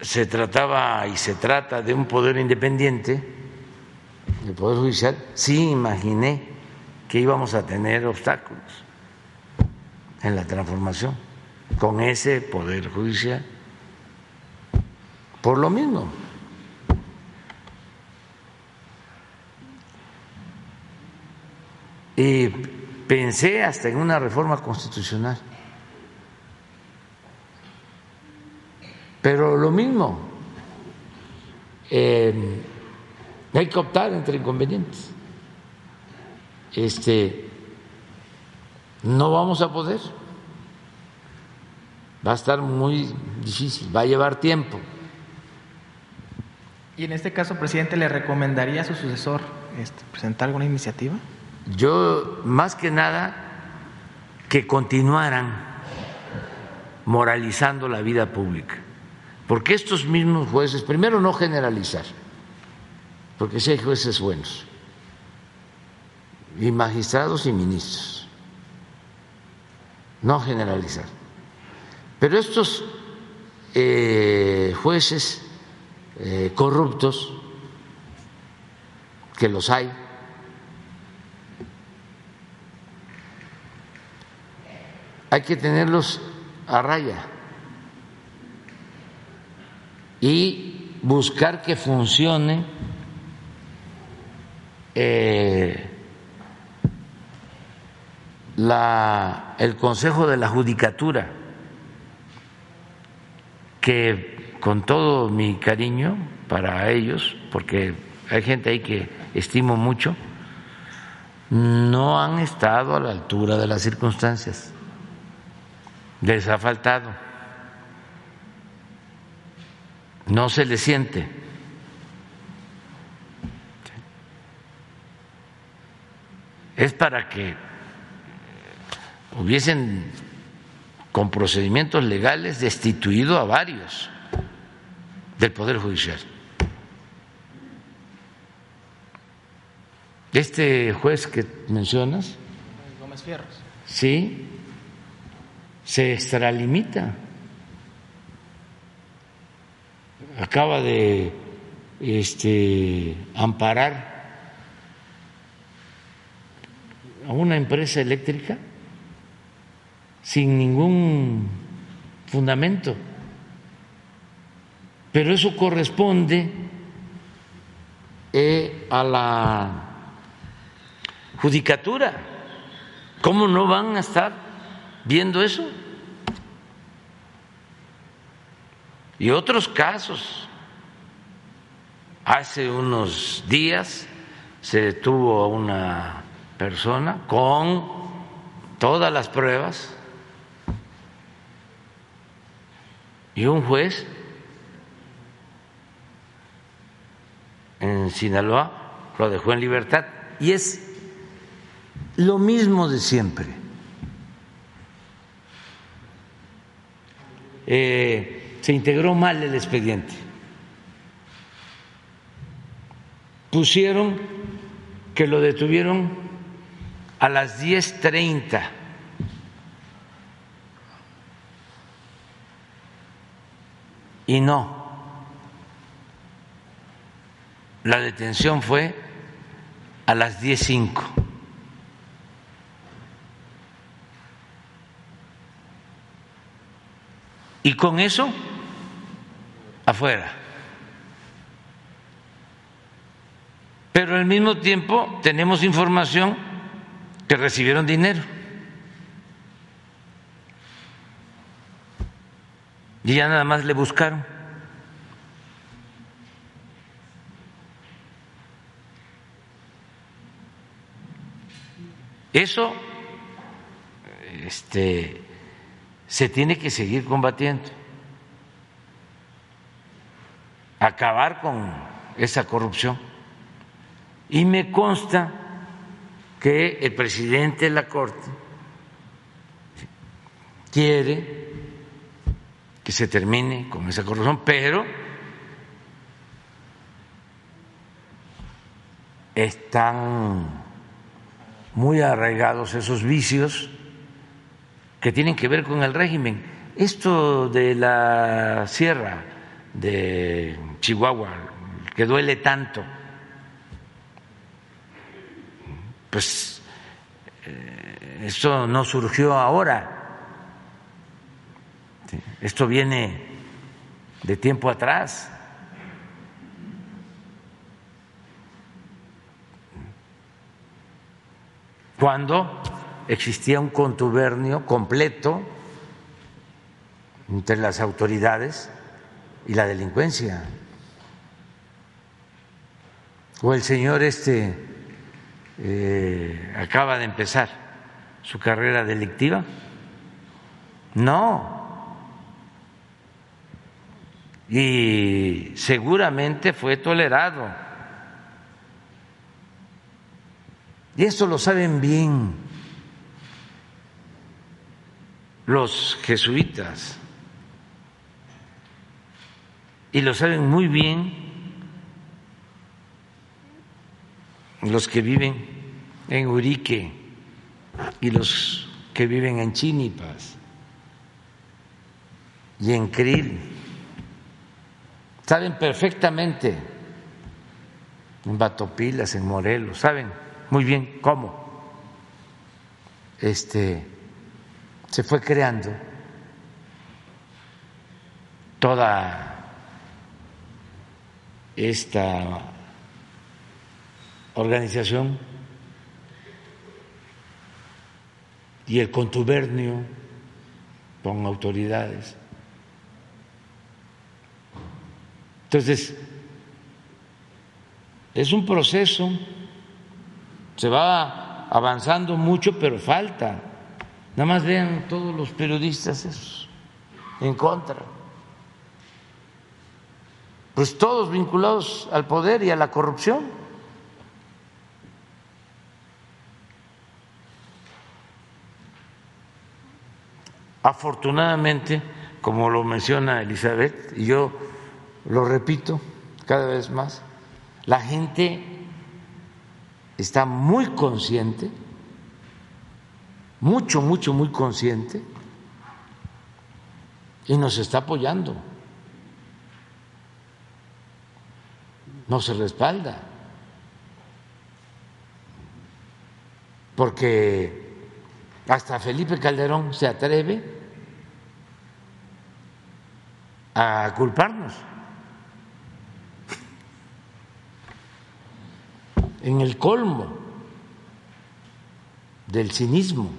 se trataba y se trata de un poder independiente, el Poder Judicial, sí imaginé que íbamos a tener obstáculos en la transformación con ese Poder Judicial. Por lo mismo. Y pensé hasta en una reforma constitucional. Pero lo mismo, eh, hay que optar entre inconvenientes. Este, no vamos a poder. Va a estar muy difícil, va a llevar tiempo. ¿Y en este caso, presidente, le recomendaría a su sucesor este, presentar alguna iniciativa? yo más que nada que continuaran moralizando la vida pública, porque estos mismos jueces, primero no generalizar, porque si hay jueces buenos, y magistrados y ministros, no generalizar, pero estos eh, jueces eh, corruptos, que los hay, hay que tenerlos a raya y buscar que funcione eh, la, el Consejo de la Judicatura, que con todo mi cariño para ellos, porque hay gente ahí que estimo mucho, no han estado a la altura de las circunstancias les ha faltado. No se le siente. Es para que hubiesen con procedimientos legales destituido a varios del Poder Judicial. Este juez que mencionas, Gómez Fierros. sí, se extralimita. Acaba de este, amparar a una empresa eléctrica sin ningún fundamento. Pero eso corresponde eh, a la judicatura ¿Cómo no van a estar viendo eso? Y otros casos. Hace unos días se detuvo a una persona con todas las pruebas y un juez en Sinaloa lo dejó en libertad. Y es lo mismo de siempre. Eh, se integró mal el expediente. Pusieron que lo detuvieron a las 10.30. Y no, la detención fue a las 10.05. Y con eso, afuera. Pero al mismo tiempo tenemos información que recibieron dinero. Y ya nada más le buscaron. Eso este, se tiene que seguir combatiendo, acabar con esa corrupción. Y me consta que el presidente de la Corte quiere que se termine con esa corrupción, pero están muy arraigados esos vicios que tienen que ver con el régimen. Esto de la sierra de Chihuahua, que duele tanto, pues eh, esto no surgió ahora, esto viene de tiempo atrás. cuando existía un contubernio completo entre las autoridades y la delincuencia. O el señor este eh, acaba de empezar su carrera delictiva. No. Y seguramente fue tolerado Y esto lo saben bien los jesuitas y lo saben muy bien los que viven en Urique y los que viven en Chinipas y en Krill. Saben perfectamente en Batopilas, en Morelos, saben muy bien cómo este, se fue creando toda esta organización y el contubernio con autoridades. Entonces, es un proceso se va avanzando mucho, pero falta. Nada más vean todos los periodistas esos en contra. Pues todos vinculados al poder y a la corrupción. Afortunadamente, como lo menciona Elizabeth, y yo lo repito cada vez más, la gente está muy consciente, mucho, mucho, muy consciente, y nos está apoyando, nos respalda, porque hasta Felipe Calderón se atreve a culparnos. En el colmo del cinismo,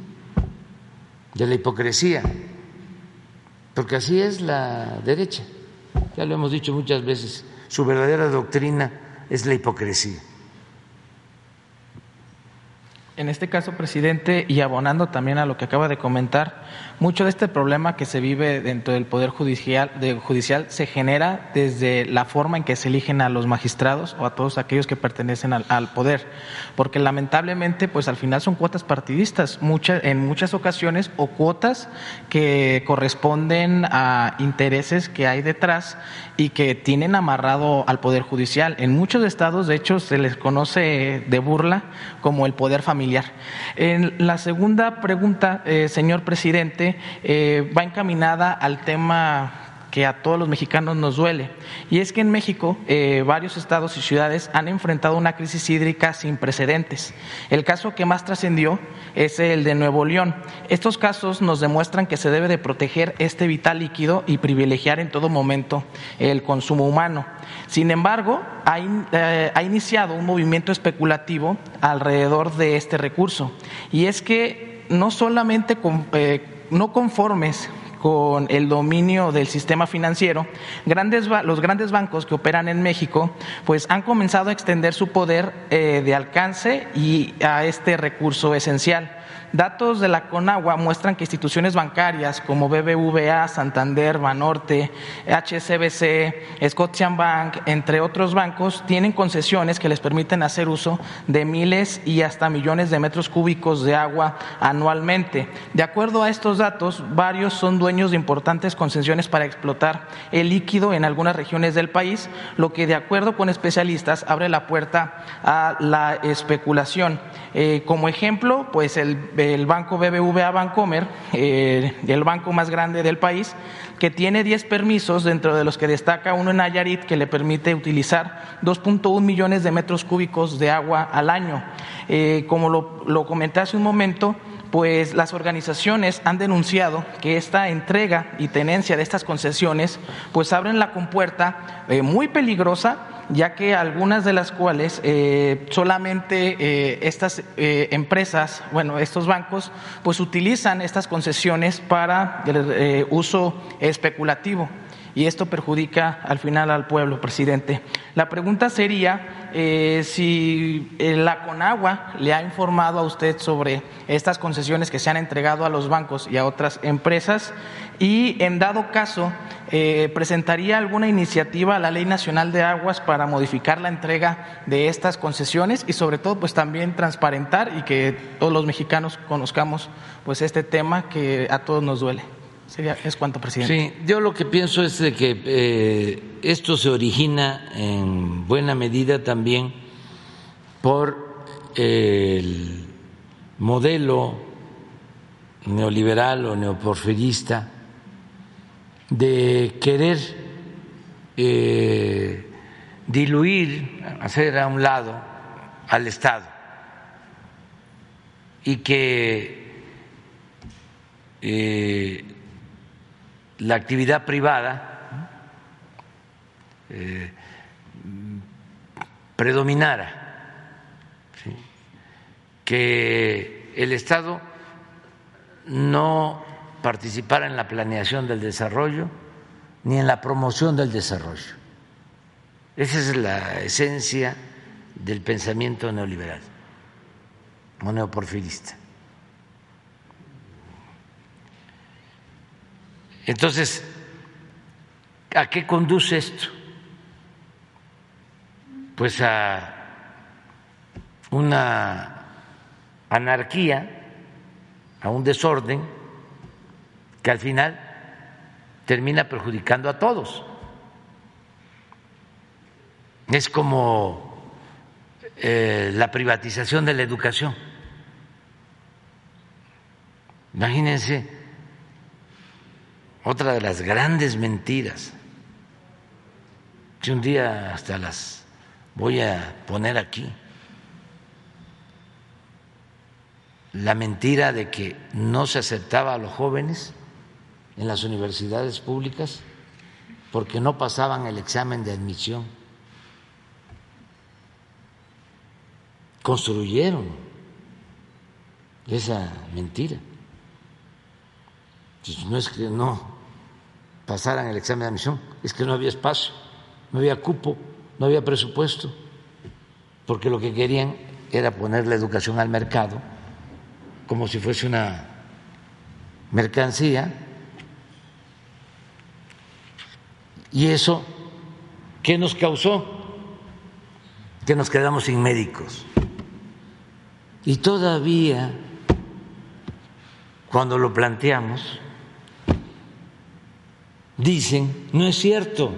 de la hipocresía, porque así es la derecha, ya lo hemos dicho muchas veces, su verdadera doctrina es la hipocresía. En este caso, presidente, y abonando también a lo que acaba de comentar, mucho de este problema que se vive dentro del Poder judicial, judicial se genera desde la forma en que se eligen a los magistrados o a todos aquellos que pertenecen al, poder, porque lamentablemente, pues al final son cuotas partidistas, muchas, en muchas ocasiones, o cuotas que corresponden a intereses que hay detrás y que tienen amarrado al Poder Judicial. En muchos estados, de hecho, se les conoce de burla como el poder familiar. En la segunda pregunta, eh, señor presidente, eh, va encaminada al tema que a todos los mexicanos nos duele. Y es que en México eh, varios estados y ciudades han enfrentado una crisis hídrica sin precedentes. El caso que más trascendió es el de Nuevo León. Estos casos nos demuestran que se debe de proteger este vital líquido y privilegiar en todo momento el consumo humano. Sin embargo, ha, eh, ha iniciado un movimiento especulativo alrededor de este recurso. Y es que no solamente con, no conformes con el dominio del sistema financiero, grandes, los grandes bancos que operan en México pues han comenzado a extender su poder eh, de alcance y a este recurso esencial. Datos de la Conagua muestran que instituciones bancarias como BBVA, Santander, Banorte, HSBC, Scotiabank, entre otros bancos, tienen concesiones que les permiten hacer uso de miles y hasta millones de metros cúbicos de agua anualmente. De acuerdo a estos datos, varios son dueños de importantes concesiones para explotar el líquido en algunas regiones del país, lo que de acuerdo con especialistas abre la puerta a la especulación. Eh, como ejemplo, pues el el banco BBVA Bancomer, eh, el banco más grande del país, que tiene 10 permisos, dentro de los que destaca uno en Nayarit, que le permite utilizar 2.1 millones de metros cúbicos de agua al año. Eh, como lo, lo comenté hace un momento, pues las organizaciones han denunciado que esta entrega y tenencia de estas concesiones pues abren la compuerta eh, muy peligrosa ya que algunas de las cuales eh, solamente eh, estas eh, empresas, bueno, estos bancos, pues utilizan estas concesiones para uso especulativo y esto perjudica al final al pueblo, presidente. La pregunta sería si la Conagua le ha informado a usted sobre estas concesiones que se han entregado a los bancos y a otras empresas y en dado caso eh, presentaría alguna iniciativa a la Ley Nacional de Aguas para modificar la entrega de estas concesiones y sobre todo pues también transparentar y que todos los mexicanos conozcamos pues este tema que a todos nos duele. Es cuanto, presidente. Sí, yo lo que pienso es de que eh, esto se origina en buena medida también por el modelo neoliberal o neoporfirista de querer eh, diluir, hacer a un lado al Estado y que eh, la actividad privada eh, predominara, que el Estado no participar en la planeación del desarrollo ni en la promoción del desarrollo. Esa es la esencia del pensamiento neoliberal o neoporfirista. Entonces, ¿a qué conduce esto? Pues a una anarquía, a un desorden que al final termina perjudicando a todos. Es como eh, la privatización de la educación. Imagínense otra de las grandes mentiras, que un día hasta las voy a poner aquí. La mentira de que no se aceptaba a los jóvenes en las universidades públicas porque no pasaban el examen de admisión. Construyeron esa mentira. No es que no pasaran el examen de admisión, es que no había espacio, no había cupo, no había presupuesto, porque lo que querían era poner la educación al mercado como si fuese una mercancía. Y eso, ¿qué nos causó? Que nos quedamos sin médicos. Y todavía, cuando lo planteamos, dicen, no es cierto.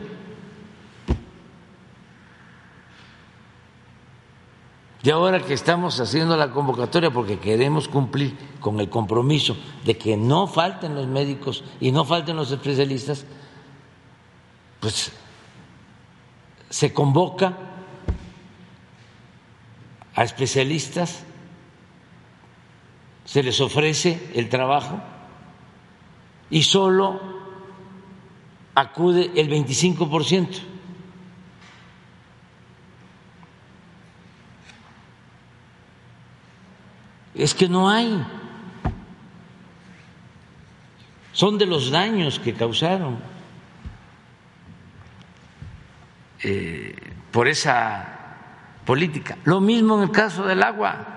Y ahora que estamos haciendo la convocatoria porque queremos cumplir con el compromiso de que no falten los médicos y no falten los especialistas, pues se convoca a especialistas, se les ofrece el trabajo y solo acude el 25 por ciento. es que no hay. Son de los daños que causaron eh, por esa política. Lo mismo en el caso del agua.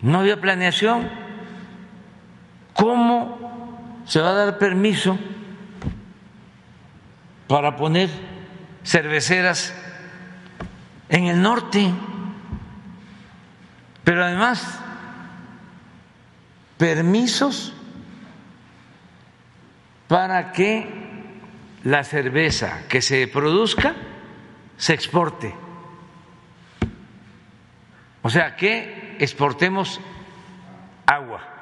No había planeación. ¿Cómo se va a dar permiso para poner cerveceras en el norte? Pero además, permisos para que la cerveza que se produzca se exporte. O sea, que exportemos agua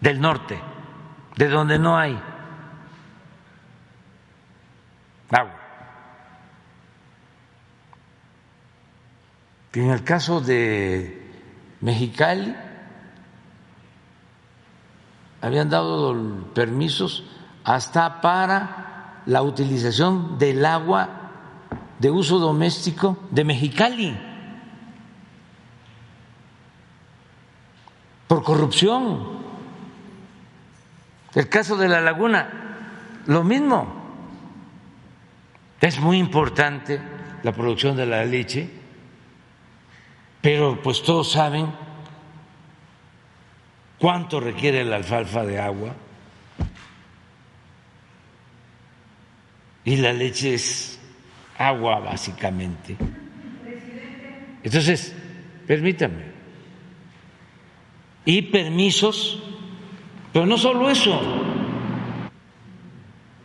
del norte, de donde no hay agua. En el caso de Mexicali habían dado permisos hasta para la utilización del agua de uso doméstico de Mexicali por corrupción. El caso de la laguna, lo mismo. Es muy importante la producción de la leche pero pues todos saben cuánto requiere la alfalfa de agua y la leche es agua básicamente. Entonces, permítame. Y permisos, pero no solo eso.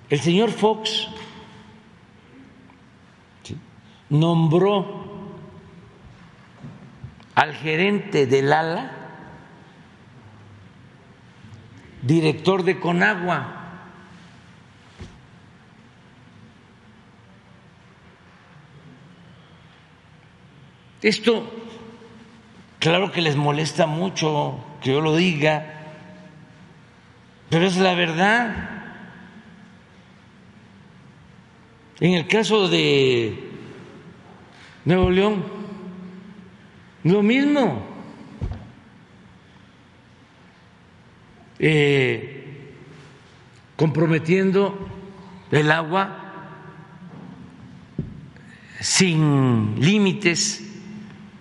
El señor Fox nombró al gerente del ALA, director de Conagua. Esto, claro que les molesta mucho que yo lo diga, pero es la verdad. En el caso de Nuevo León, lo mismo. Eh, comprometiendo el agua sin límites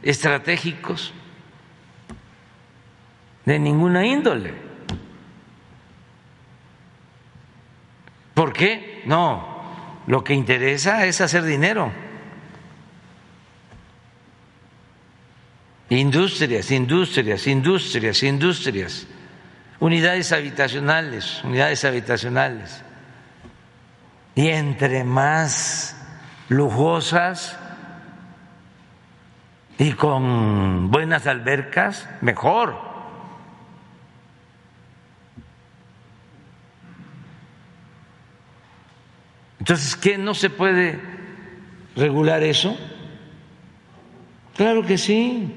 estratégicos de ninguna índole. ¿Por qué? No, lo que interesa es hacer dinero. Industrias, industrias, industrias, industrias, unidades habitacionales, unidades habitacionales. Y entre más lujosas y con buenas albercas, mejor. Entonces, ¿qué no se puede regular eso? Claro que sí.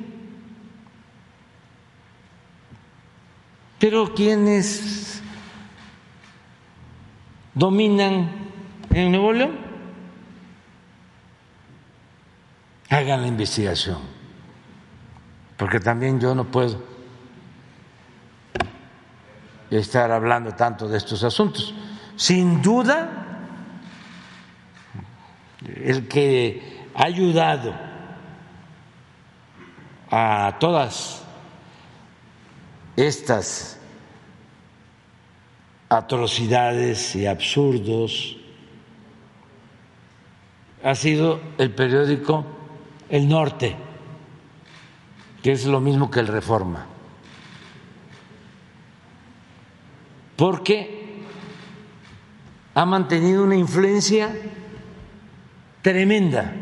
Pero quienes dominan en Nuevo León, hagan la investigación, porque también yo no puedo estar hablando tanto de estos asuntos. Sin duda, el que ha ayudado a todas estas atrocidades y absurdos ha sido el periódico El Norte, que es lo mismo que el Reforma, porque ha mantenido una influencia tremenda.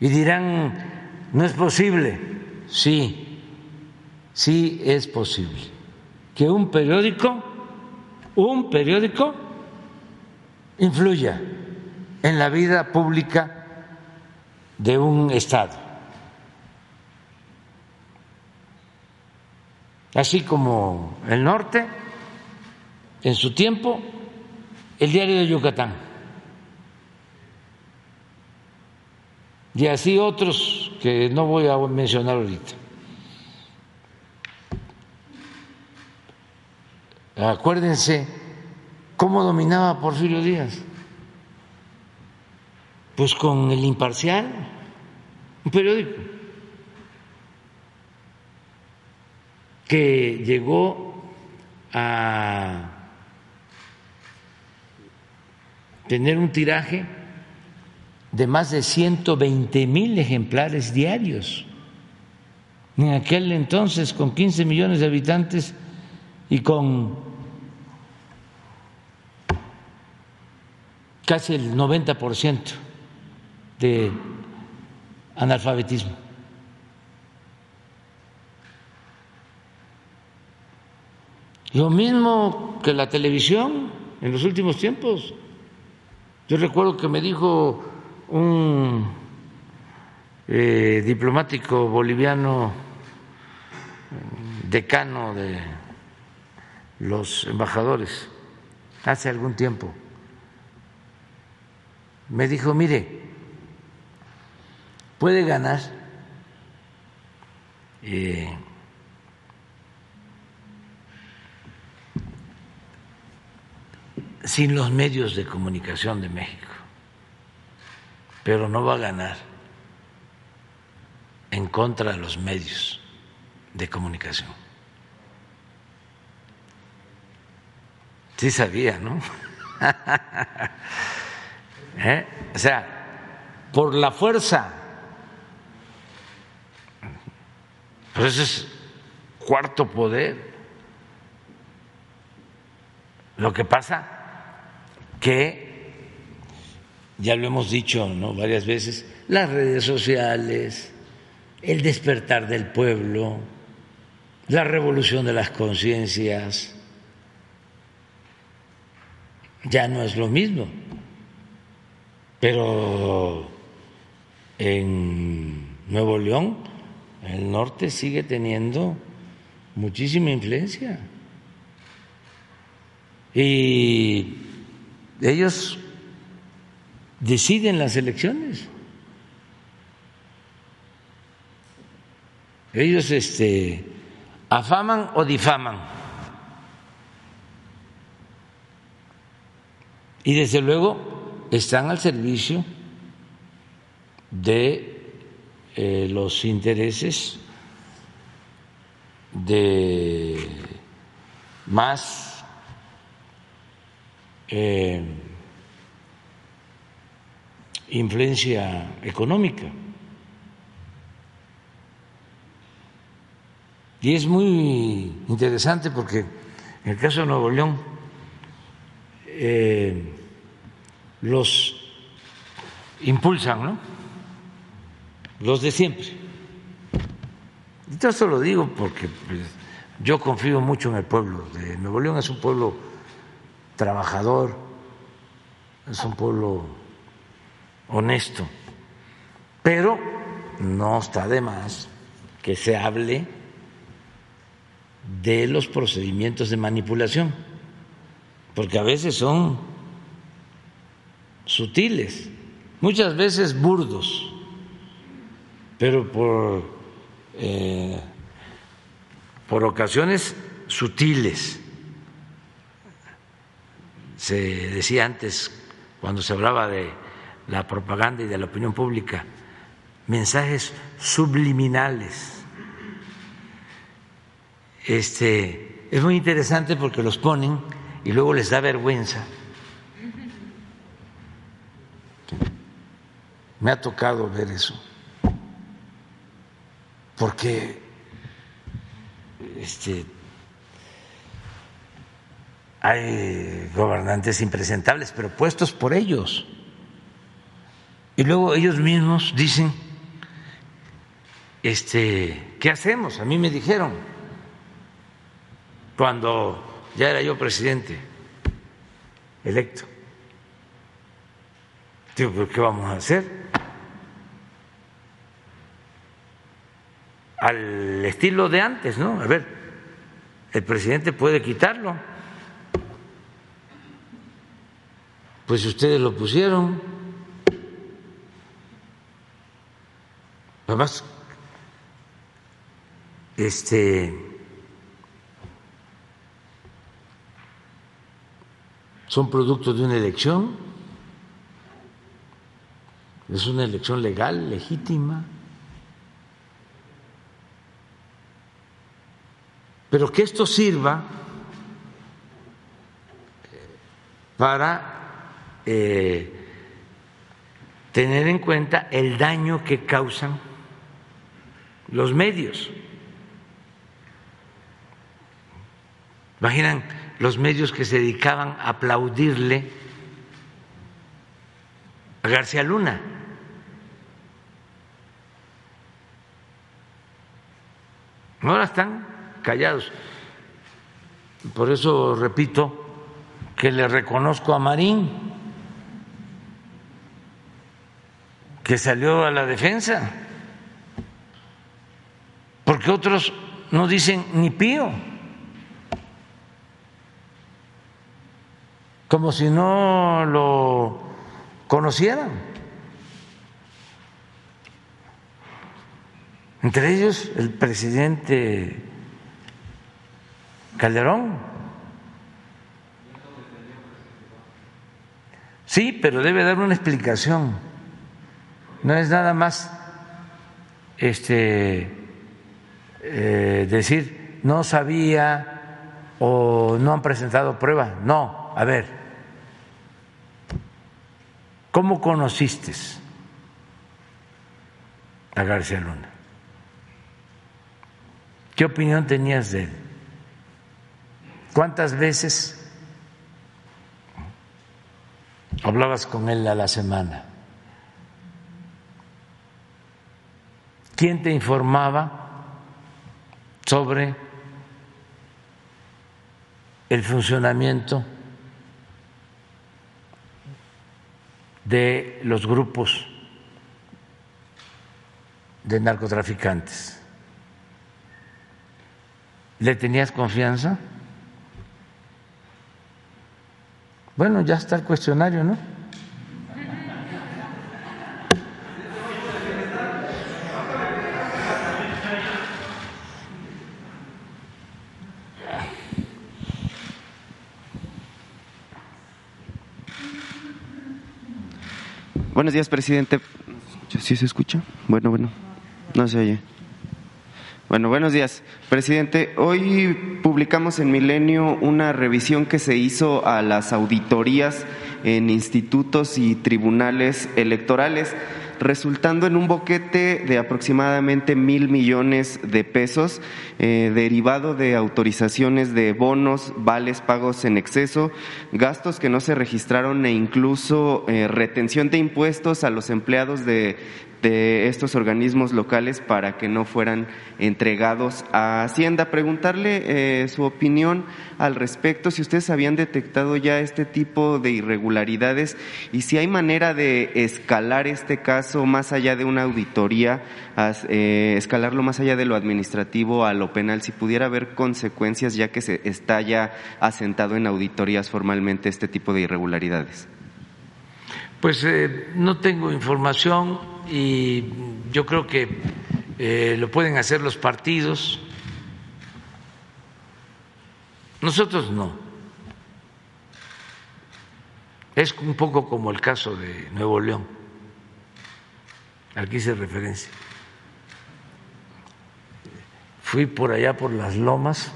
Y dirán, no es posible. Sí, sí es posible que un periódico, un periódico, influya en la vida pública de un Estado. Así como el norte en su tiempo el diario de Yucatán. Y así otros que no voy a mencionar ahorita. Acuérdense cómo dominaba Porfirio Díaz. Pues con el imparcial, un periódico que llegó a tener un tiraje de más de 120 mil ejemplares diarios. En aquel entonces, con 15 millones de habitantes y con casi el 90% de analfabetismo. Lo mismo que la televisión en los últimos tiempos. Yo recuerdo que me dijo un eh, diplomático boliviano, decano de los embajadores, hace algún tiempo, me dijo, mire, puede ganar eh, sin los medios de comunicación de México, pero no va a ganar en contra de los medios de comunicación. Sí sabía, ¿no? ¿Eh? O sea, por la fuerza. Pues ese es cuarto poder. Lo que pasa que, ya lo hemos dicho ¿no? varias veces, las redes sociales, el despertar del pueblo, la revolución de las conciencias, ya no es lo mismo. Pero en Nuevo León, el norte sigue teniendo muchísima influencia. Y ellos deciden las elecciones. Ellos este, afaman o difaman. Y desde luego están al servicio de eh, los intereses de más eh, influencia económica. Y es muy interesante porque en el caso de Nuevo León, eh, los impulsan, ¿no? Los de siempre. Y esto lo digo porque pues, yo confío mucho en el pueblo de Nuevo León, es un pueblo trabajador, es un pueblo honesto, pero no está de más que se hable de los procedimientos de manipulación, porque a veces son sutiles, muchas veces burdos, pero por, eh, por ocasiones sutiles. Se decía antes, cuando se hablaba de la propaganda y de la opinión pública, mensajes subliminales. Este, es muy interesante porque los ponen y luego les da vergüenza. Me ha tocado ver eso. Porque este, hay gobernantes impresentables, pero puestos por ellos. Y luego ellos mismos dicen, este, ¿qué hacemos? A mí me dijeron cuando ya era yo presidente electo. Digo, ¿qué vamos a hacer? Al estilo de antes, ¿no? A ver, el presidente puede quitarlo. Pues ustedes lo pusieron. Además, este son producto de una elección, es una elección legal, legítima, pero que esto sirva para eh, tener en cuenta el daño que causan los medios. Imaginan los medios que se dedicaban a aplaudirle a García Luna. Ahora están callados. Por eso repito que le reconozco a Marín, que salió a la defensa, porque otros no dicen ni pío. como si no lo conocieran. Entre ellos el presidente Calderón. Sí, pero debe dar una explicación. No es nada más este eh, decir no sabía o no han presentado pruebas. No, a ver, ¿Cómo conociste a García Luna? ¿Qué opinión tenías de él? ¿Cuántas veces hablabas con él a la semana? ¿Quién te informaba sobre el funcionamiento de los grupos de narcotraficantes. ¿Le tenías confianza? Bueno, ya está el cuestionario, ¿no? Buenos días, presidente. ¿Sí se escucha? Bueno, bueno, no se oye. Bueno, buenos días, presidente. Hoy publicamos en Milenio una revisión que se hizo a las auditorías en institutos y tribunales electorales resultando en un boquete de aproximadamente mil millones de pesos, eh, derivado de autorizaciones de bonos, vales pagos en exceso, gastos que no se registraron e incluso eh, retención de impuestos a los empleados de de estos organismos locales para que no fueran entregados a Hacienda. Preguntarle eh, su opinión al respecto, si ustedes habían detectado ya este tipo de irregularidades y si hay manera de escalar este caso más allá de una auditoría, eh, escalarlo más allá de lo administrativo a lo penal, si pudiera haber consecuencias ya que se está ya asentado en auditorías formalmente este tipo de irregularidades. Pues eh, no tengo información y yo creo que eh, lo pueden hacer los partidos. Nosotros no. Es un poco como el caso de Nuevo León. Aquí hice referencia. Fui por allá por las lomas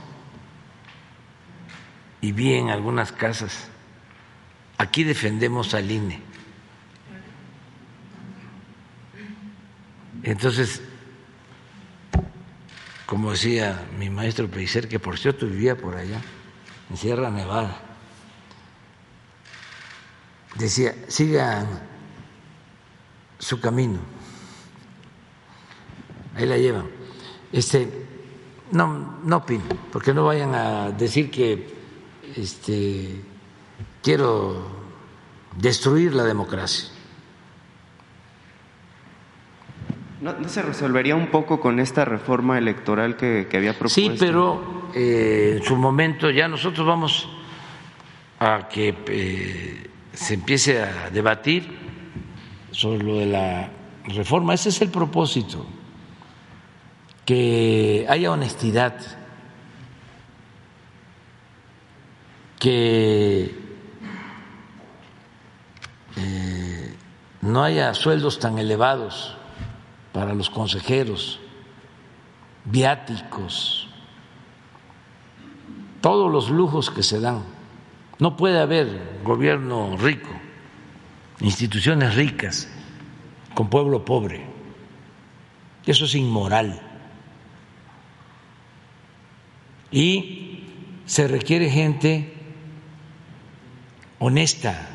y vi en algunas casas. Aquí defendemos al INE Entonces, como decía mi maestro Peiser, que por cierto vivía por allá, en Sierra Nevada, decía, sigan su camino, ahí la llevan. Este, no, no opino, porque no vayan a decir que este, quiero destruir la democracia. ¿No, se resolvería un poco con esta reforma electoral que, había propuesto? Sí, pero eh, en su momento ya nosotros vamos a que eh, se empiece a debatir sobre lo de la reforma. Ese es el propósito, que haya honestidad, que eh, no haya sueldos tan elevados para los consejeros, viáticos, todos los lujos que se dan. No puede haber gobierno rico, instituciones ricas con pueblo pobre. Eso es inmoral. Y se requiere gente honesta,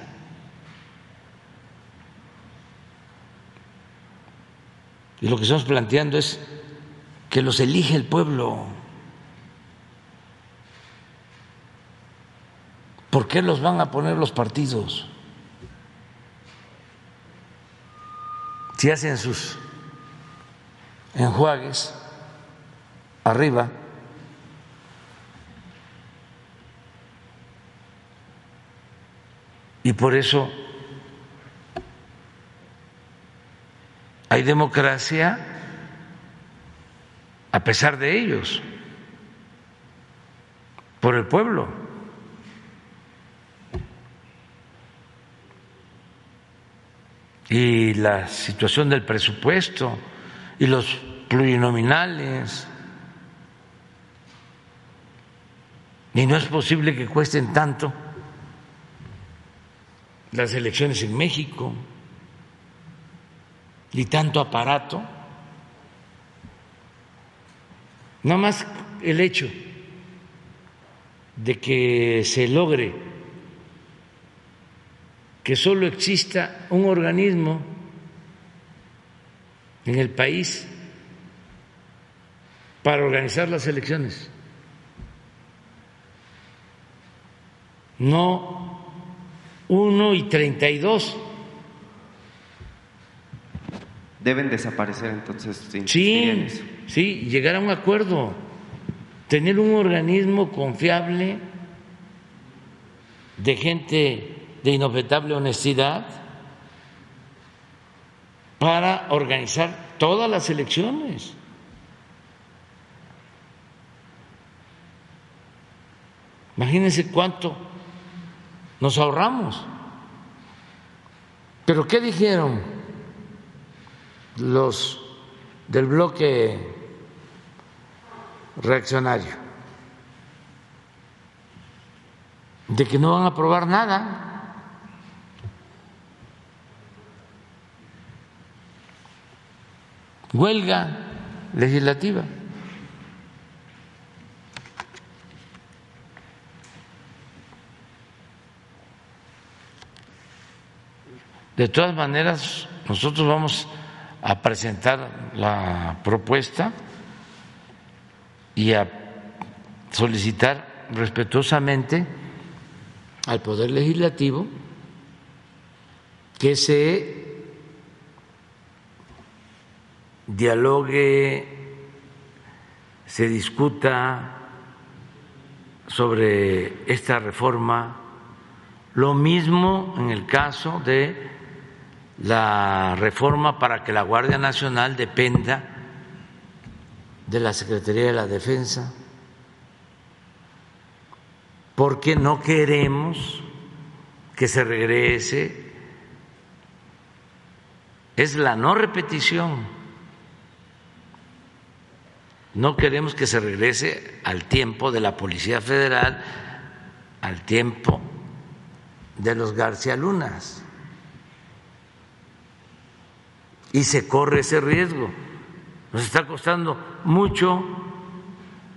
Y lo que estamos planteando es que los elige el pueblo. ¿Por qué los van a poner los partidos? Si hacen sus enjuagues arriba, y por eso hay democracia a pesar de ellos, por el pueblo. Y la situación del presupuesto y los plurinominales. Y no es posible que cuesten tanto las elecciones en México y tanto aparato, nada más el hecho de que se logre que solo exista un organismo en el país para organizar las elecciones. No uno y treinta y dos deben desaparecer entonces. Sí, sí, llegar a un acuerdo, tener un organismo confiable de gente de inobjetable honestidad para organizar todas las elecciones. Imagínense cuánto nos ahorramos. Pero ¿qué dijeron? Los del bloque reaccionario, de que no van a aprobar nada. Huelga legislativa. De todas maneras, nosotros vamos a presentar la propuesta y a solicitar respetuosamente al Poder Legislativo que se dialogue, se discuta sobre esta reforma, lo mismo en el caso de la reforma para que la Guardia Nacional dependa de la Secretaría de la Defensa, porque no queremos que se regrese, es la no repetición no queremos que se regrese al tiempo de la Policía Federal, al tiempo de los García Lunas. Y se corre ese riesgo. Nos está costando mucho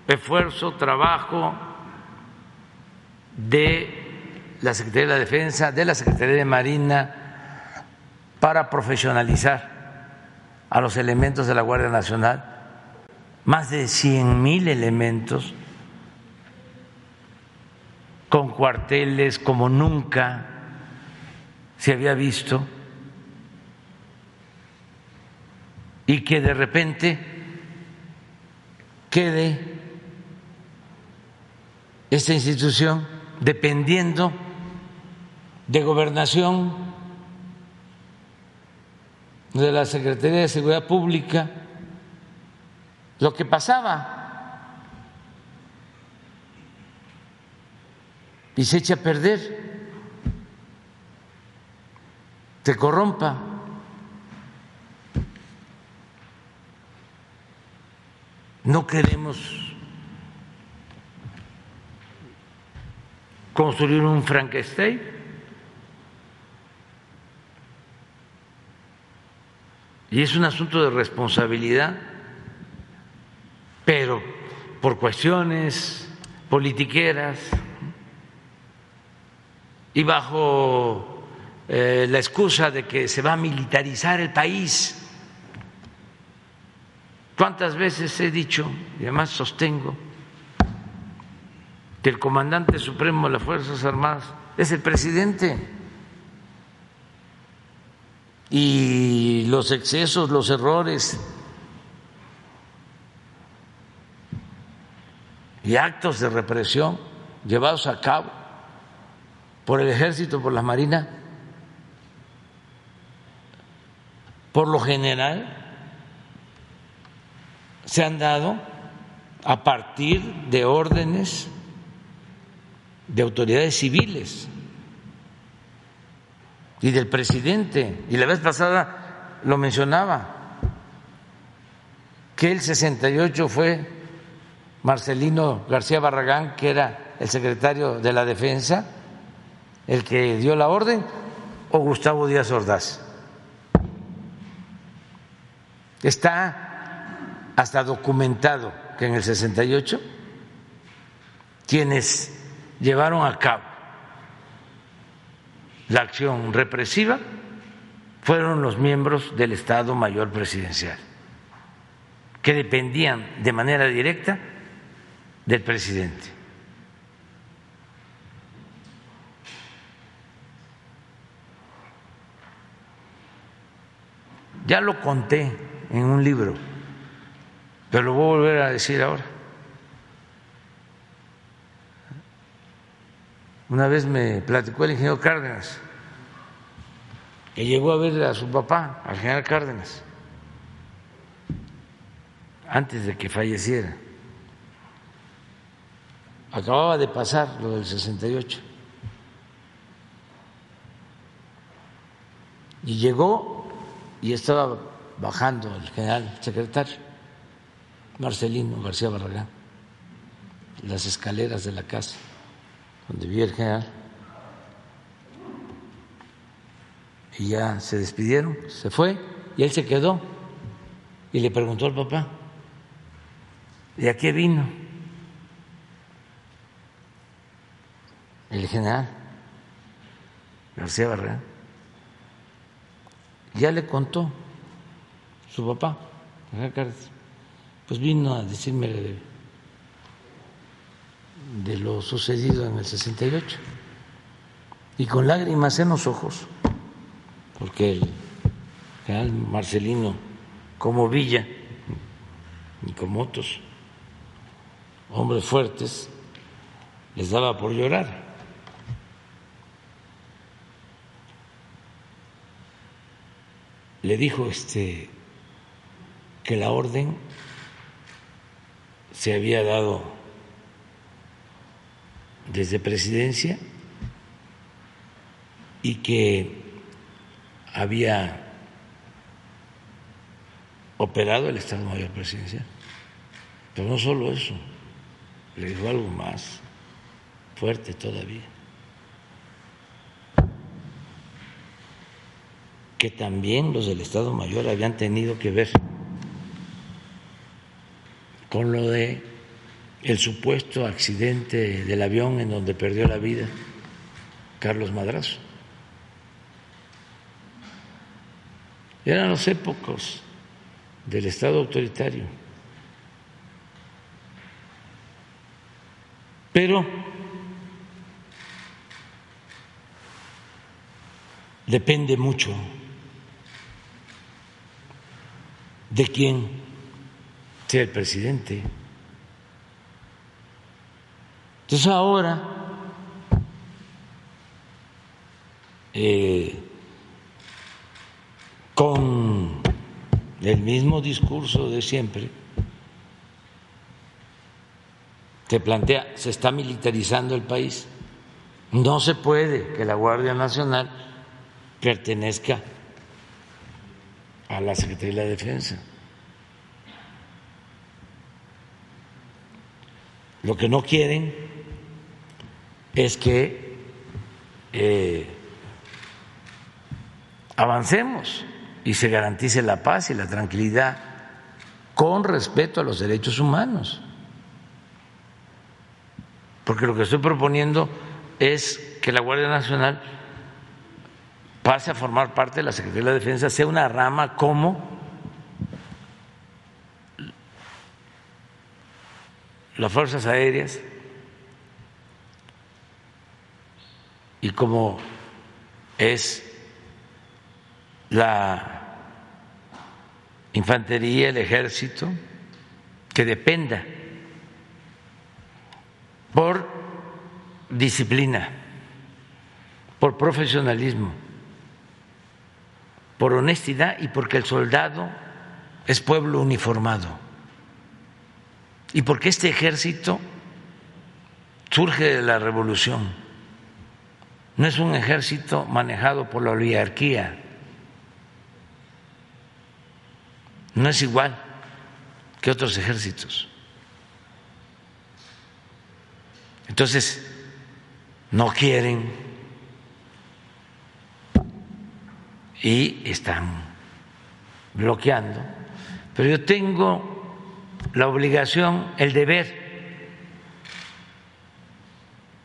esfuerzo, trabajo de la Secretaría de la Defensa, de la Secretaría de Marina, para profesionalizar a los elementos de la Guardia Nacional más de cien mil elementos con cuarteles como nunca se había visto y que de repente quede esta institución dependiendo de gobernación, de la Secretaría de Seguridad Pública, lo que pasaba. Y se echa a perder, se corrompa. No queremos construir un Frankenstein. Y es un asunto de responsabilidad pero por cuestiones politiqueras y bajo eh, la excusa de que se va a militarizar el país. ¿Cuántas veces he dicho, y además sostengo, que el comandante supremo de las Fuerzas Armadas es el presidente? Y los excesos, los errores y actos de represión llevados a cabo por el ejército, por la marina, por lo general se han dado a partir de órdenes de autoridades civiles y del presidente. Y la vez pasada lo mencionaba, que el 68 fue Marcelino García Barragán, que era el secretario de la Defensa, el que dio la orden, o Gustavo Díaz Ordaz. Está hasta documentado que en el 68 quienes llevaron a cabo la acción represiva fueron los miembros del Estado Mayor Presidencial, que dependían de manera directa del presidente. Ya lo conté en un libro, pero lo voy a volver a decir ahora. Una vez me platicó el ingeniero Cárdenas, que llegó a ver a su papá, al general Cárdenas, antes de que falleciera acababa de pasar lo del 68. Y llegó y estaba bajando el general secretario, Marcelino García Barragán, las escaleras de la casa donde vivía el general. Y ya se despidieron, se fue y él se quedó y le preguntó al papá, ¿y a qué vino? el general García Barrera ya le contó su papá, pues vino a decirme de, lo sucedido en el 68 y con lágrimas en los ojos, porque el general Marcelino, como Villa y como otros hombres fuertes, les daba por llorar. Le dijo este que la orden se había dado desde presidencia y que había operado el Estado Mayor Presidencial. Pero no solo eso, le dijo algo más fuerte todavía. que también los del Estado Mayor habían tenido que ver con lo de el supuesto accidente del avión en donde perdió la vida Carlos Madrazo. Eran los épocos del Estado autoritario. Pero depende mucho de quién sea el presidente. Entonces ahora eh, con el mismo discurso de siempre, se plantea, se está militarizando el país. No se puede que la Guardia Nacional pertenezca a la Secretaría de la Defensa. Lo que no quieren es que eh, avancemos y se garantice la paz y la tranquilidad con respeto a los derechos humanos. Porque lo que estoy proponiendo es que la Guardia Nacional pase a formar parte de la Secretaría de la Defensa, sea una rama como las Fuerzas Aéreas y como es la infantería, el ejército, que dependa por disciplina, por profesionalismo por honestidad y porque el soldado es pueblo uniformado y porque este ejército surge de la revolución. No es un ejército manejado por la oligarquía, no es igual que otros ejércitos. Entonces, no quieren y están bloqueando, pero yo tengo la obligación, el deber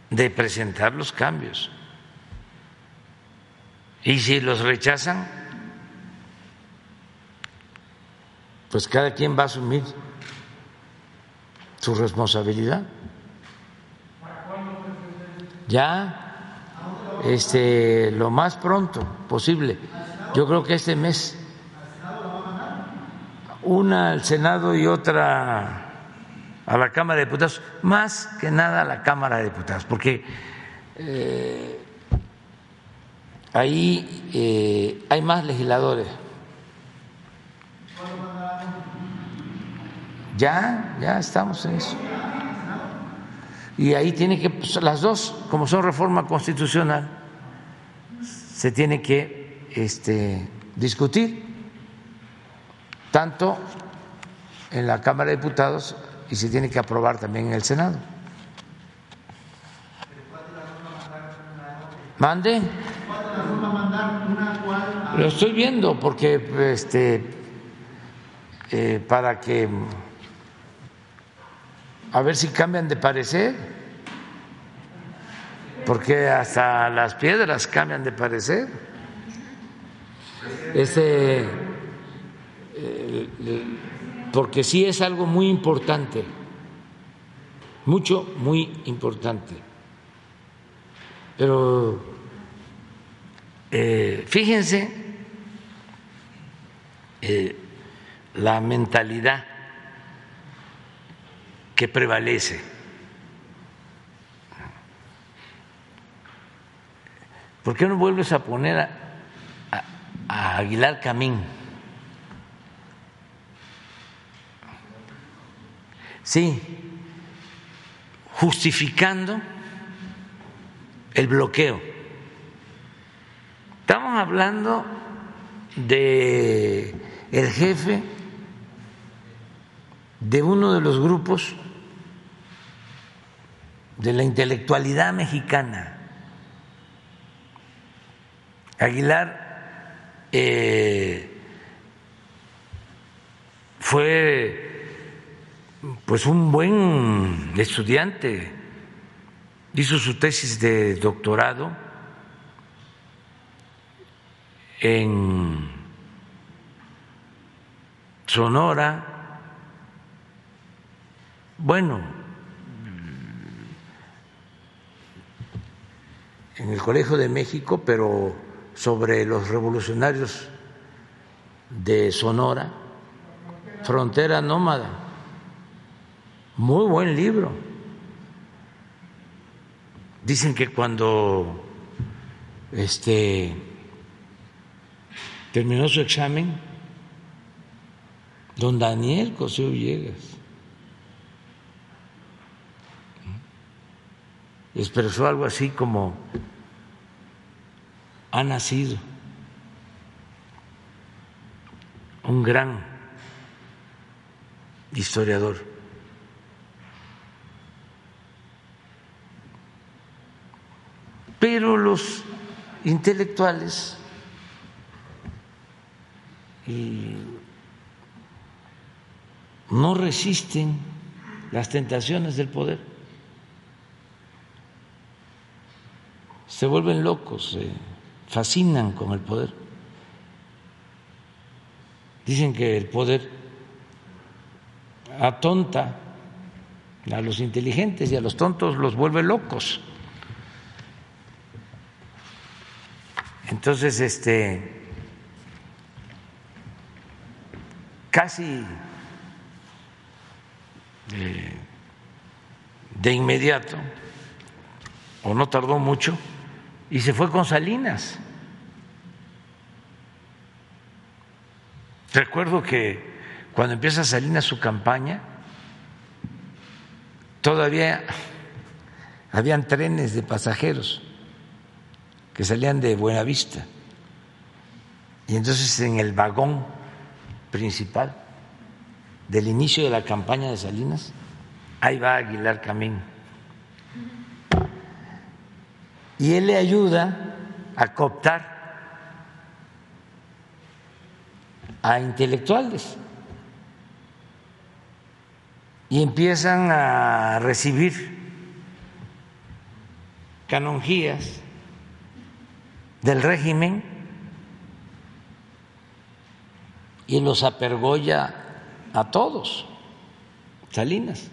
de presentar los cambios. Y si los rechazan, pues cada quien va a asumir su responsabilidad. Ya, este, lo más pronto posible. Yo creo que este mes una al Senado y otra a la Cámara de Diputados, más que nada a la Cámara de Diputados, porque eh, ahí eh, hay más legisladores. Ya, ya estamos en eso. Y ahí tiene que, pues, las dos, como son reforma constitucional, se tiene que este, discutir, tanto en la Cámara de Diputados y se tiene que aprobar también en el Senado. Mande. Lo estoy viendo porque este eh, para que a ver si cambian de parecer, porque hasta las piedras cambian de parecer. Ese, porque sí es algo muy importante, mucho, muy importante. Pero eh, fíjense eh, la mentalidad que prevalece. ¿Por qué no vuelves a poner a, a Aguilar Camín? Sí, justificando el bloqueo. Estamos hablando de el jefe de uno de los grupos de la intelectualidad mexicana. Aguilar eh, fue pues un buen estudiante, hizo su tesis de doctorado en Sonora, bueno, en el Colegio de México, pero sobre los revolucionarios de Sonora, Frontera Nómada. Muy buen libro. Dicen que cuando este terminó su examen, don Daniel Cosío Villegas expresó algo así como ha nacido un gran historiador. Pero los intelectuales no resisten las tentaciones del poder. se vuelven locos, se fascinan con el poder. Dicen que el poder atonta a los inteligentes y a los tontos los vuelve locos. Entonces, este, casi de, de inmediato, o no tardó mucho, y se fue con Salinas. Recuerdo que cuando empieza Salinas su campaña, todavía habían trenes de pasajeros que salían de Buenavista. Y entonces en el vagón principal del inicio de la campaña de Salinas, ahí va Aguilar Camín y él le ayuda a cooptar a intelectuales y empiezan a recibir canonjías del régimen y los apergolla a todos, Salinas.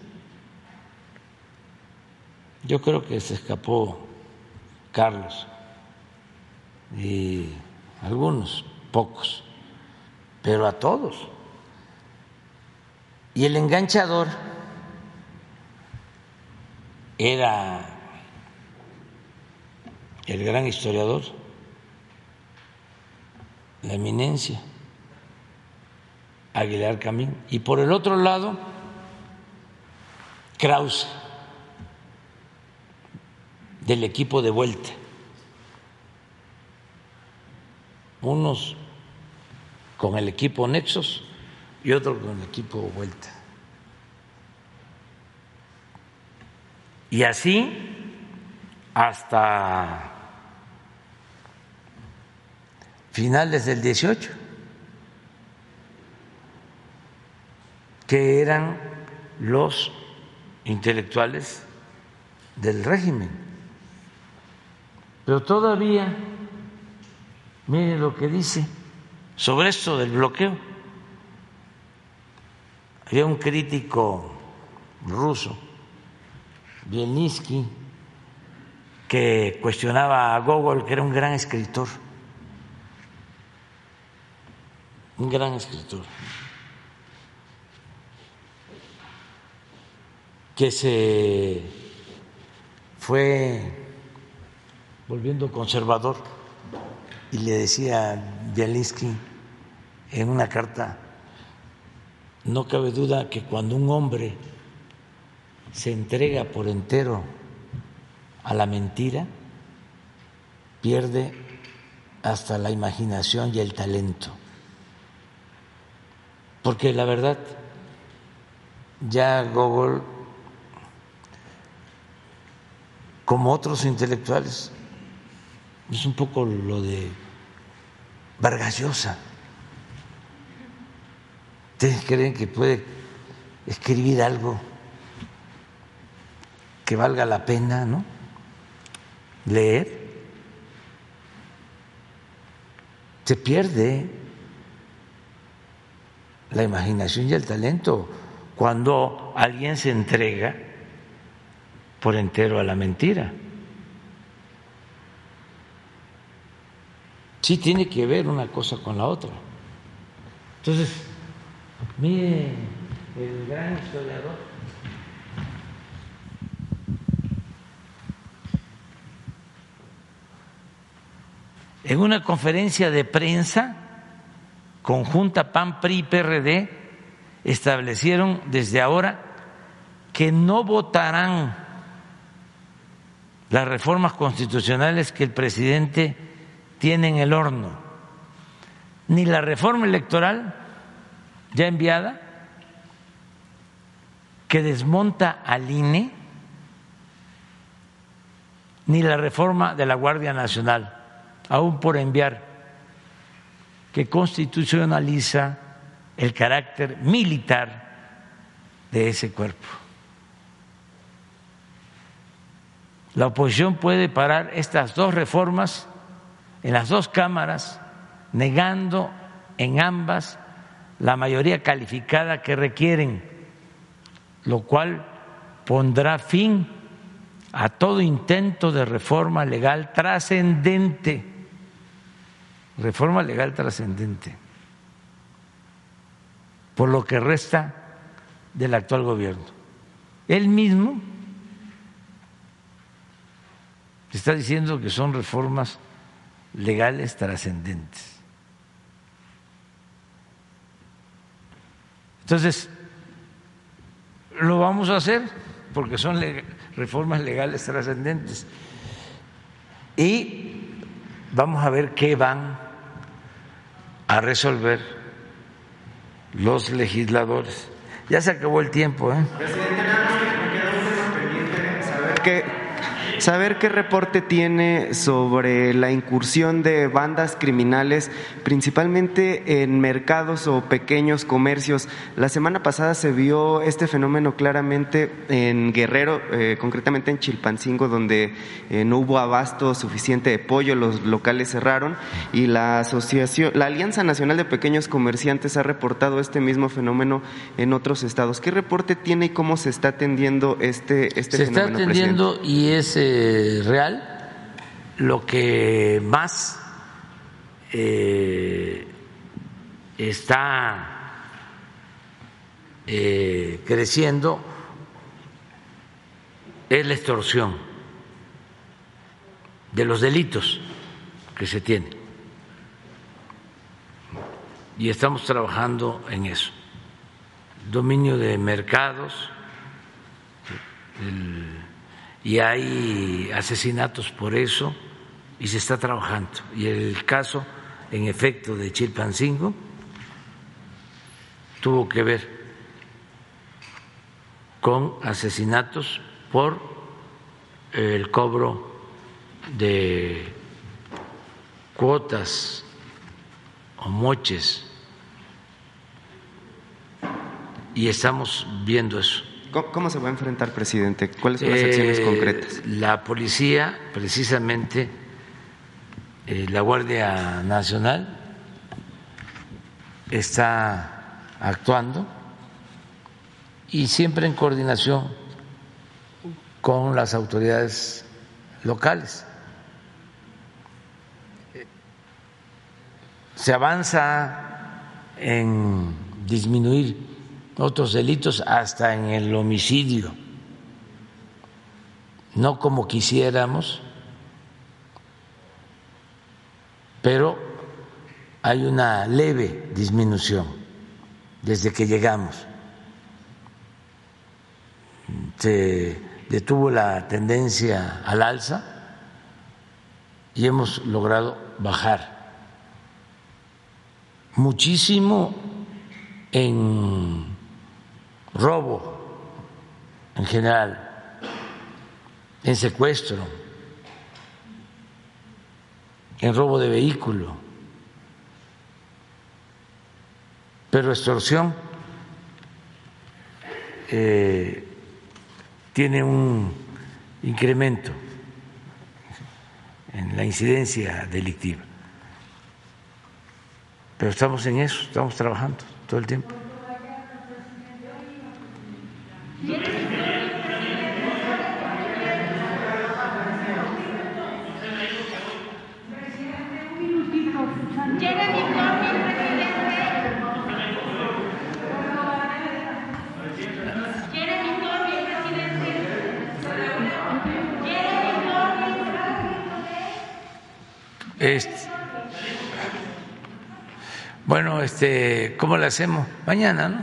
Yo creo que se escapó Carlos, y algunos, pocos, pero a todos. Y el enganchador era el gran historiador, la eminencia, Aguilar Camín. Y por el otro lado, Krause del equipo de vuelta. Unos con el equipo Nexos y otros con el equipo vuelta. Y así hasta finales del 18, que eran los intelectuales del régimen. Pero todavía, mire lo que dice sobre esto del bloqueo. había un crítico ruso, Bielnitsky, que cuestionaba a Gogol, que era un gran escritor, un gran escritor, que se fue volviendo conservador y le decía Bielinsky en una carta, no cabe duda que cuando un hombre se entrega por entero a la mentira, pierde hasta la imaginación y el talento. Porque la verdad, ya Gogol, como otros intelectuales, es un poco lo de Vargas Llosa. ¿Ustedes creen que puede escribir algo que valga la pena, ¿no? Leer. Se pierde la imaginación y el talento cuando alguien se entrega por entero a la mentira. Sí tiene que ver una cosa con la otra. Entonces, mire el gran historiador en una conferencia de prensa conjunta PAN, PRI y PRD establecieron desde ahora que no votarán las reformas constitucionales que el presidente tiene en el horno, ni la reforma electoral ya enviada que desmonta al INE, ni la reforma de la Guardia Nacional aún por enviar, que constitucionaliza el carácter militar de ese cuerpo. La oposición puede parar estas dos reformas en las dos cámaras, negando en ambas la mayoría calificada que requieren, lo cual pondrá fin a todo intento de reforma legal trascendente reforma legal trascendente por lo que resta del actual gobierno. Él mismo está diciendo que son reformas legales trascendentes. Entonces, lo vamos a hacer porque son reformas legales trascendentes. Y vamos a ver qué van a resolver los legisladores. Ya se acabó el tiempo, ¿eh? Presidente, nada más que me queda un tema pendiente, saber que saber qué reporte tiene sobre la incursión de bandas criminales, principalmente en mercados o pequeños comercios. La semana pasada se vio este fenómeno claramente en Guerrero, eh, concretamente en Chilpancingo, donde eh, no hubo abasto suficiente de pollo, los locales cerraron y la asociación, la Alianza Nacional de Pequeños Comerciantes ha reportado este mismo fenómeno en otros estados. ¿Qué reporte tiene y cómo se está atendiendo este, este se fenómeno? Se está atendiendo y es real, lo que más eh, está eh, creciendo es la extorsión de los delitos que se tienen. Y estamos trabajando en eso. Dominio de mercados, el y hay asesinatos por eso y se está trabajando. Y el caso, en efecto, de Chilpancingo tuvo que ver con asesinatos por el cobro de cuotas o moches y estamos viendo eso. ¿Cómo, se va a enfrentar, presidente? ¿Cuáles son las acciones eh, concretas? La policía, precisamente, eh, la Guardia Nacional, está actuando y siempre en coordinación con las autoridades locales. Se avanza en disminuir otros delitos hasta en el homicidio, no como quisiéramos, pero hay una leve disminución desde que llegamos. Se detuvo la tendencia al alza y hemos logrado bajar muchísimo en robo en general, en secuestro, en robo de vehículo, pero extorsión eh, tiene un incremento en la incidencia delictiva. Pero estamos en eso, estamos trabajando todo el tiempo. Este, bueno, este, ¿cómo le hacemos? Mañana, ¿no?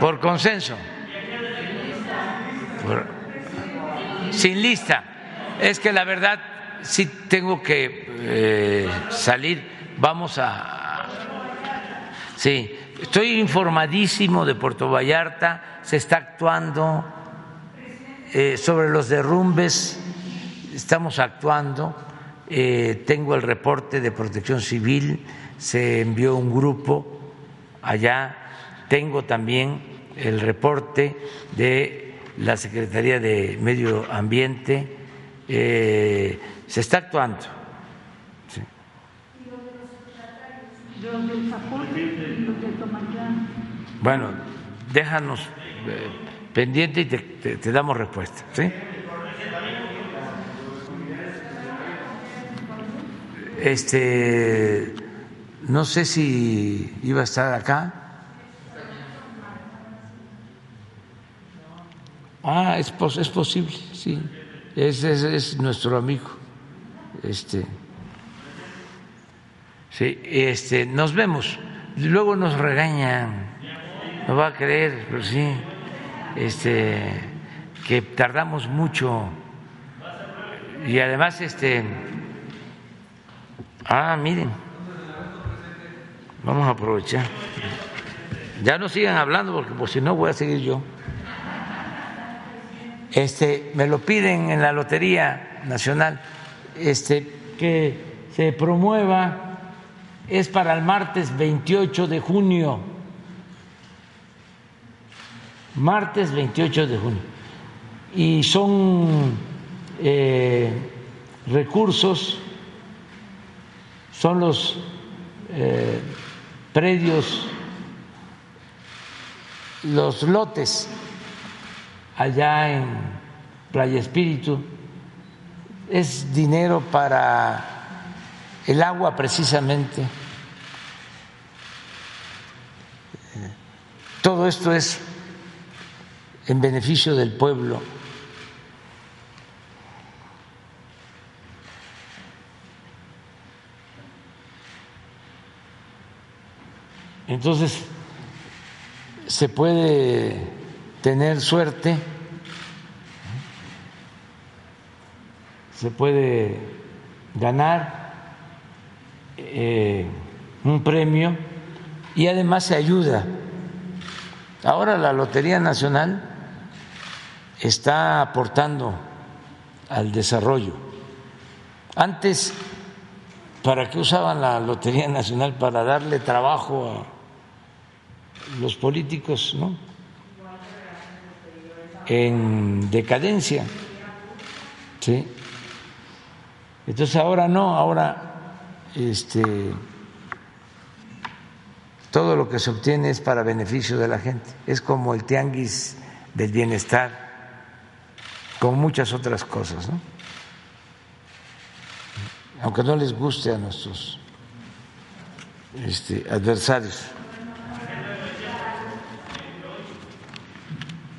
Por consenso. sin lista. Es que la verdad sí tengo que eh, salir. Vamos a. Sí, estoy informadísimo de Puerto Vallarta. Se está actuando eh, sobre los derrumbes estamos actuando, eh, tengo el reporte de protección civil, se envió un grupo allá, tengo también el reporte de la Secretaría de Medio Ambiente, eh, se está actuando. Bueno, déjanos eh, pendiente y te, te damos respuesta. ¿sí? Este, no sé si iba a estar acá. Ah, es, es posible, sí. Es, es, nuestro amigo. Este, sí, este, nos vemos. Luego nos regañan. No va a creer, pero sí. Este, que tardamos mucho. Y además, este Ah, miren. Vamos a aprovechar. Ya no sigan hablando porque por si no voy a seguir yo. Este, me lo piden en la Lotería Nacional este que se promueva es para el martes 28 de junio. Martes 28 de junio. Y son eh, recursos son los eh, predios, los lotes allá en Playa Espíritu, es dinero para el agua precisamente. Todo esto es en beneficio del pueblo. Entonces, se puede tener suerte, se puede ganar eh, un premio y además se ayuda. Ahora la Lotería Nacional está aportando al desarrollo. Antes, ¿para qué usaban la Lotería Nacional? Para darle trabajo a los políticos ¿no? en decadencia. ¿sí? Entonces ahora no, ahora este, todo lo que se obtiene es para beneficio de la gente. Es como el tianguis del bienestar, con muchas otras cosas, ¿no? aunque no les guste a nuestros este, adversarios.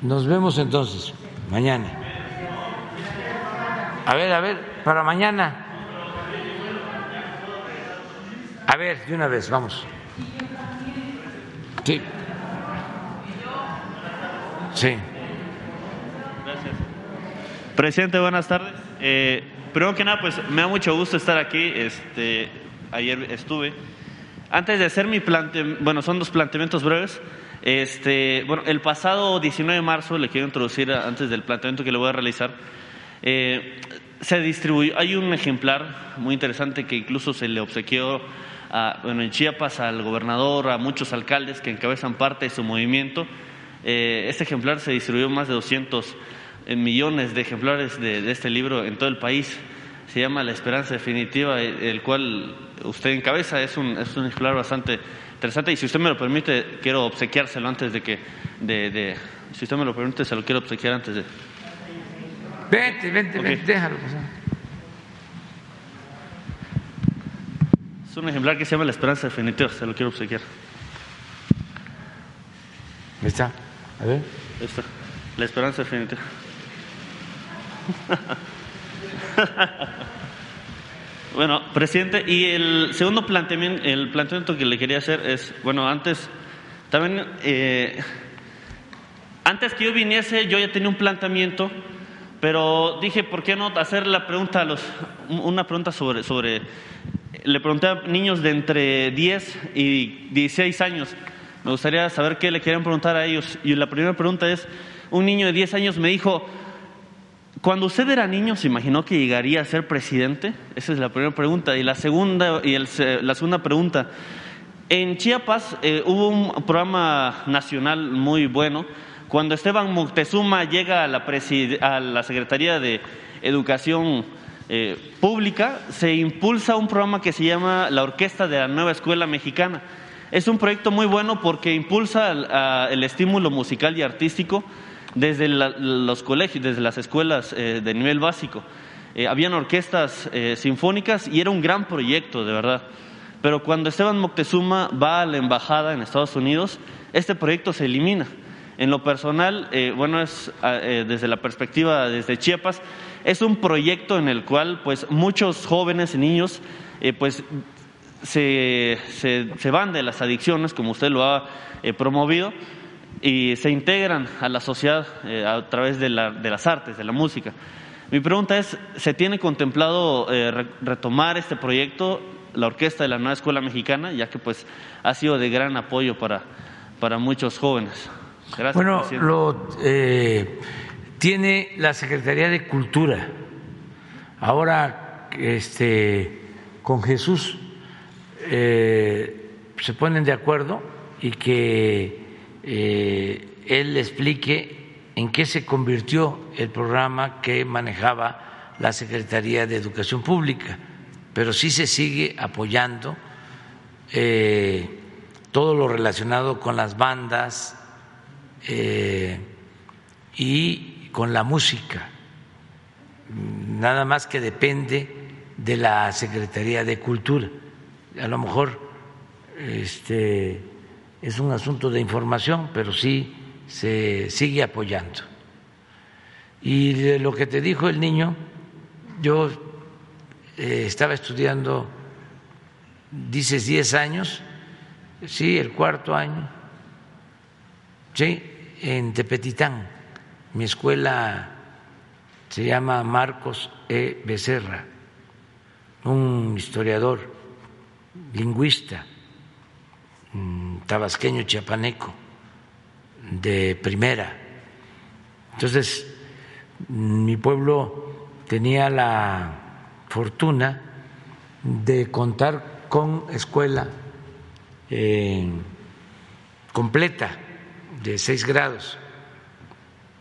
Nos vemos entonces mañana. A ver, a ver, para mañana. A ver, de una vez, vamos. Sí. Sí. Gracias. Presidente, buenas tardes. Eh, primero que nada, pues me da mucho gusto estar aquí. Este, ayer estuve. Antes de hacer mi plante, bueno, son dos planteamientos breves. Este, bueno, el pasado 19 de marzo, le quiero introducir antes del planteamiento que le voy a realizar, eh, se distribuyó, hay un ejemplar muy interesante que incluso se le obsequió bueno, en Chiapas al gobernador, a muchos alcaldes que encabezan parte de su movimiento. Eh, este ejemplar se distribuyó más de 200 eh, millones de ejemplares de, este libro en todo el país. Se llama La Esperanza Definitiva, eh, el cual usted encabeza. Es un, es un ejemplar bastante interesante y si usted me lo permite, quiero obsequiárselo antes de que... De, si usted me lo permite, se lo quiero obsequiar antes de... Vente, vente, vente, déjalo pasar. Es un ejemplar que se llama La Esperanza Definitiva, se lo quiero obsequiar. Ahí está. A ver. Ahí está. La Esperanza Definitiva. bueno, presidente, y el segundo planteamiento, el planteamiento que le quería hacer es, bueno, antes, también, eh, antes que yo viniese, yo ya tenía un planteamiento, pero dije, ¿por qué no hacer la pregunta a los, una pregunta sobre, sobre le pregunté a niños de entre 10 y 16 años, me gustaría saber qué le querían preguntar a ellos. Y la primera pregunta es, un niño de 10 años me dijo, cuando usted era niño, ¿se imaginó que llegaría a ser presidente? Esa es la primera pregunta. Y la segunda, y la segunda pregunta, en Chiapas eh, hubo un programa nacional muy bueno. Cuando Esteban Moctezuma llega a la, a la Secretaría de Educación eh, pública, se impulsa un programa que se llama la Orquesta de la Nueva Escuela Mexicana. Es un proyecto muy bueno porque impulsa el, estímulo musical y artístico desde los colegios, desde las escuelas eh, de nivel básico. Eh, habían orquestas sinfónicas y era un gran proyecto, de verdad. Pero cuando Esteban Moctezuma va a la embajada en Estados Unidos, este proyecto se elimina. En lo personal, bueno, es desde la perspectiva desde Chiapas, es un proyecto en el cual pues muchos jóvenes y niños eh, pues se, se, van de las adicciones, como usted lo ha eh, promovido, y se integran a la sociedad eh, a través de, la, de, las artes, de la música. Mi pregunta es, ¿se tiene contemplado retomar este proyecto, la Orquesta de la Nueva Escuela Mexicana, ya que pues ha sido de gran apoyo para, para muchos jóvenes? Gracias, bueno, lo, tiene la Secretaría de Cultura. Ahora, este, con Jesús eh, se ponen de acuerdo y que eh, él explique en qué se convirtió el programa que manejaba la Secretaría de Educación Pública, pero sí se sigue apoyando eh, todo lo relacionado con las bandas y con la música, nada más que depende de la Secretaría de Cultura. A lo mejor este, es un asunto de información, pero sí se sigue apoyando. Y de lo que te dijo el niño, yo eh, estaba estudiando, dices 10 años, sí, el cuarto año, sí, en Tepetitán mi escuela se llama Marcos E. Becerra, un historiador, lingüista, mm, tabasqueño chiapaneco, de primera. Entonces, mi pueblo tenía la fortuna de contar con escuela eh, completa de seis grados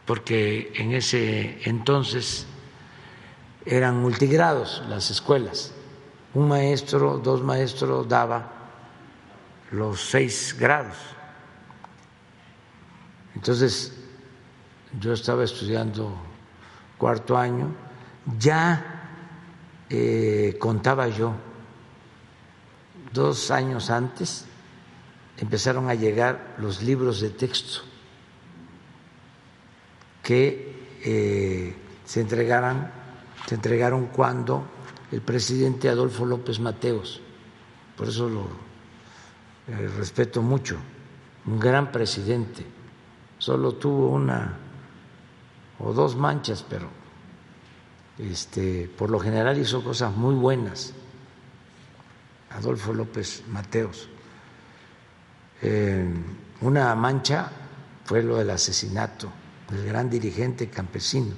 porque en ese entonces eran multigrados las escuelas. Un maestro, dos maestros daba los seis grados. Entonces, yo estaba estudiando cuarto año, ya eh, contaba yo, dos años antes empezaron a llegar los libros de texto que eh, se entregaran, se entregaron cuando el presidente Adolfo López Mateos, por eso lo eh, respeto mucho, un gran presidente, solo tuvo una o dos manchas, pero este, por lo general hizo cosas muy buenas. Adolfo López Mateos. Eh, una mancha fue lo del asesinato del gran dirigente campesino,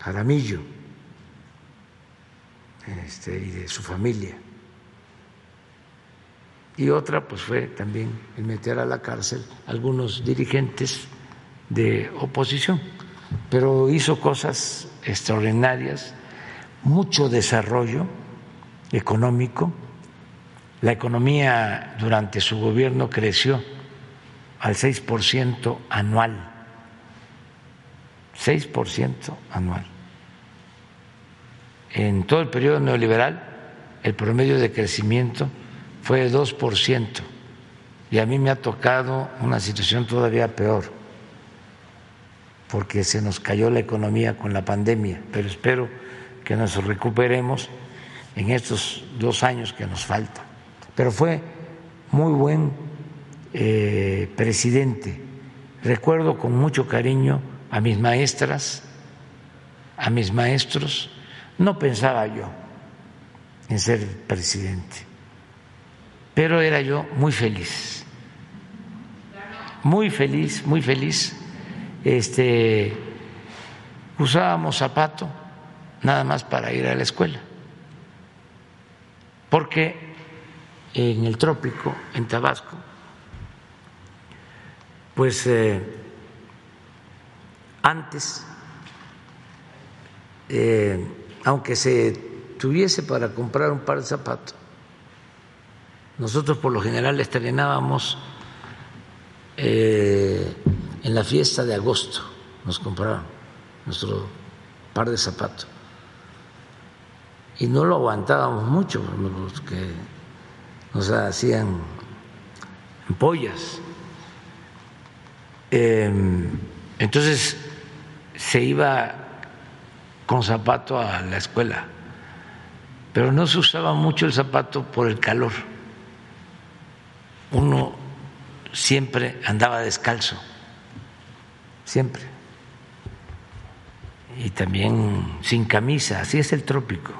Jaramillo, este, y de su familia. Y otra, pues fue también el meter a la cárcel algunos dirigentes de oposición, pero hizo cosas extraordinarias, mucho desarrollo económico. La economía durante su gobierno creció al 6% anual, 6% anual. En todo el periodo neoliberal, el promedio de crecimiento fue de 2%, y a mí me ha tocado una situación todavía peor porque se nos cayó la economía con la pandemia, pero espero que nos recuperemos en estos dos años que nos faltan. Pero fue muy buen eh, presidente. Recuerdo con mucho cariño a mis maestras, a mis maestros. No pensaba yo en ser presidente, pero era yo muy feliz, muy feliz, muy feliz. Este, usábamos zapato nada más para ir a la escuela, porque en el trópico, en Tabasco, pues eh, antes, eh, aunque se tuviese para comprar un par de zapatos, nosotros por lo general estrenábamos eh, en la fiesta de agosto nos compraron nuestro par de zapatos. Y no lo aguantábamos mucho, porque nos hacían pollas. Em, entonces se iba con zapato a la escuela, pero no se usaba mucho el zapato por el calor. Uno siempre andaba descalzo siempre. Y también sin camisa, así es el trópico.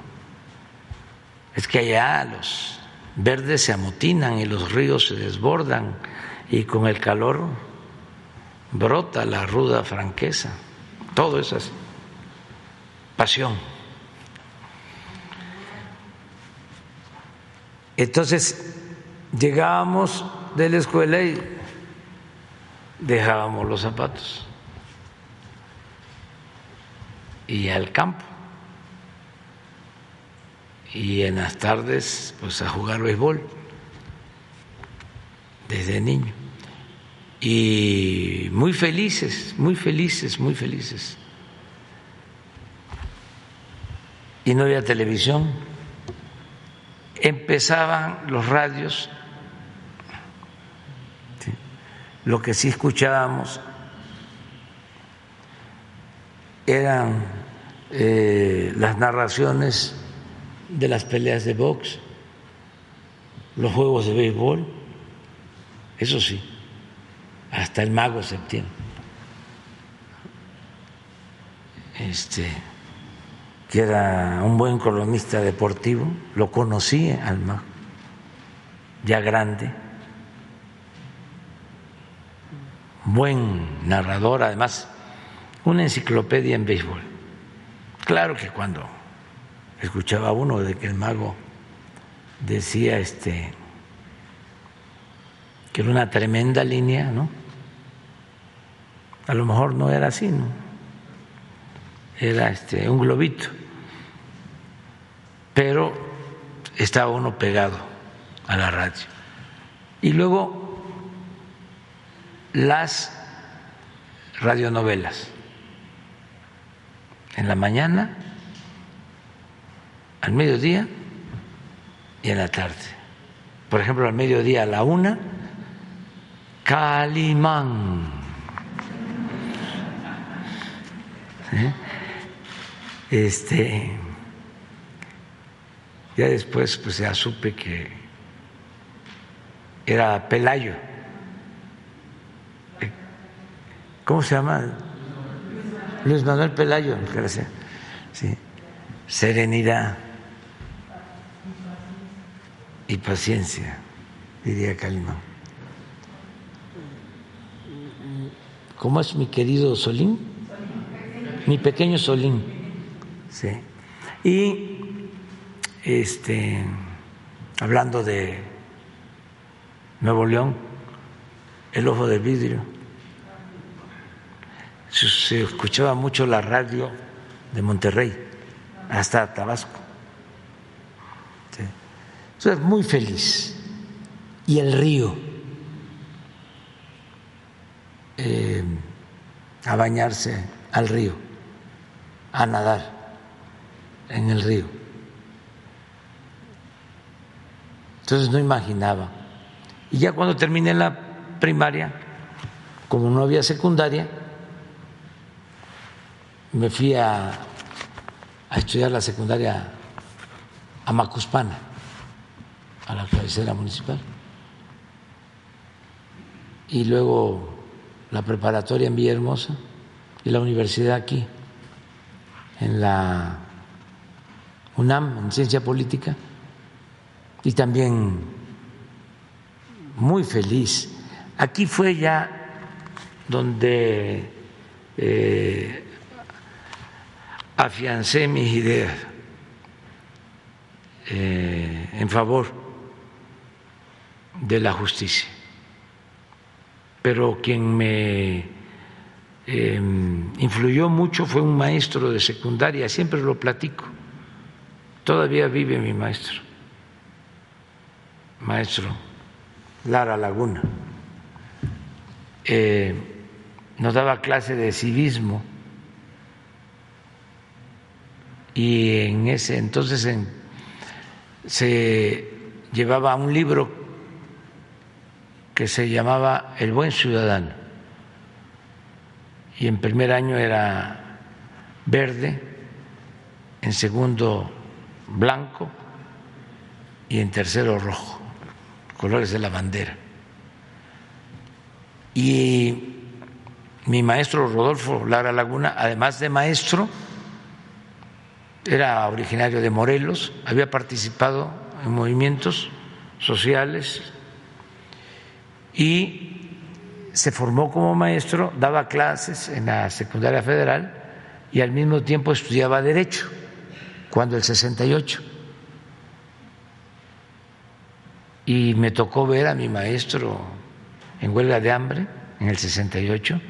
Es que allá los verdes se amotinan y los ríos se desbordan y con el calor brota la ruda franqueza. Todo es. Pasión. Entonces llegábamos de la escuela y dejábamos los zapatos y al campo. Y en las tardes, pues a jugar béisbol, desde niño. Y muy felices, muy felices, muy felices. Y no había televisión. Empezaban los radios. Lo que sí escuchábamos eran eh, las narraciones de las peleas de box, los juegos de béisbol, eso sí, hasta el mago septiembre. Este, que era un buen columnista deportivo, lo conocí al mago, ya grande, buen narrador, además una enciclopedia en béisbol. Claro que cuando escuchaba uno de que el mago decía este que era una tremenda línea, ¿no? A lo mejor no era así, ¿no? Era este un globito. Pero estaba uno pegado a la radio. Y luego las radionovelas. En la mañana, al mediodía y en la tarde. Por ejemplo, al mediodía a la una, Calimán. Este, ya después, pues ya supe que era Pelayo. ¿Cómo se llama? Luis Manuel Pelayo, gracias. Sí. Serenidad y paciencia, diría Calimán. ¿Cómo es mi querido Solín? Mi pequeño Solín. Sí. Y este hablando de Nuevo León, el ojo del vidrio se escuchaba mucho la radio de Monterrey hasta Tabasco. Entonces, muy feliz. Y el río, eh, a bañarse al río, a nadar en el río. Entonces no imaginaba. Y ya cuando terminé la primaria, como no había secundaria, me fui a, estudiar la secundaria a Macuspana, a la cabecera municipal. Y luego la preparatoria en Villahermosa y la universidad aquí, en la UNAM, en Ciencia Política, y también muy feliz. Aquí fue ya donde eh, afiancé mis ideas eh, en favor de la justicia. Pero quien me em, influyó mucho fue un maestro de secundaria, siempre lo platico. Todavía vive mi maestro, maestro Lara Laguna. Eh, nos daba clase de civismo y en ese entonces se llevaba un libro que se llamaba El buen ciudadano y en primer año era verde, en segundo blanco y en tercero rojo, colores de la bandera. Y mi maestro Rodolfo Lara Laguna, además de maestro, era originario de Morelos, había participado en movimientos sociales y se formó como maestro, daba clases en la secundaria federal y al mismo tiempo estudiaba derecho, cuando el 68. Y me tocó ver a mi maestro en huelga de hambre en el 68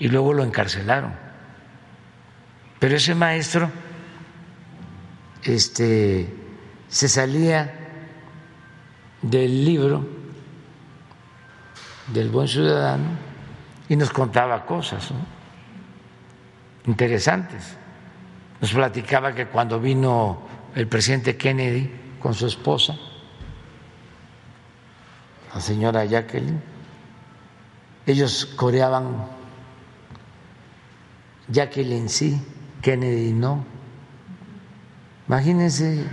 y luego lo encarcelaron. Pero ese maestro este, se salía del libro del buen ciudadano y nos contaba cosas interesantes. Nos platicaba que cuando vino el presidente Kennedy con su esposa, la señora Jacqueline, ellos coreaban Jacqueline sí, Kennedy no. Imagínense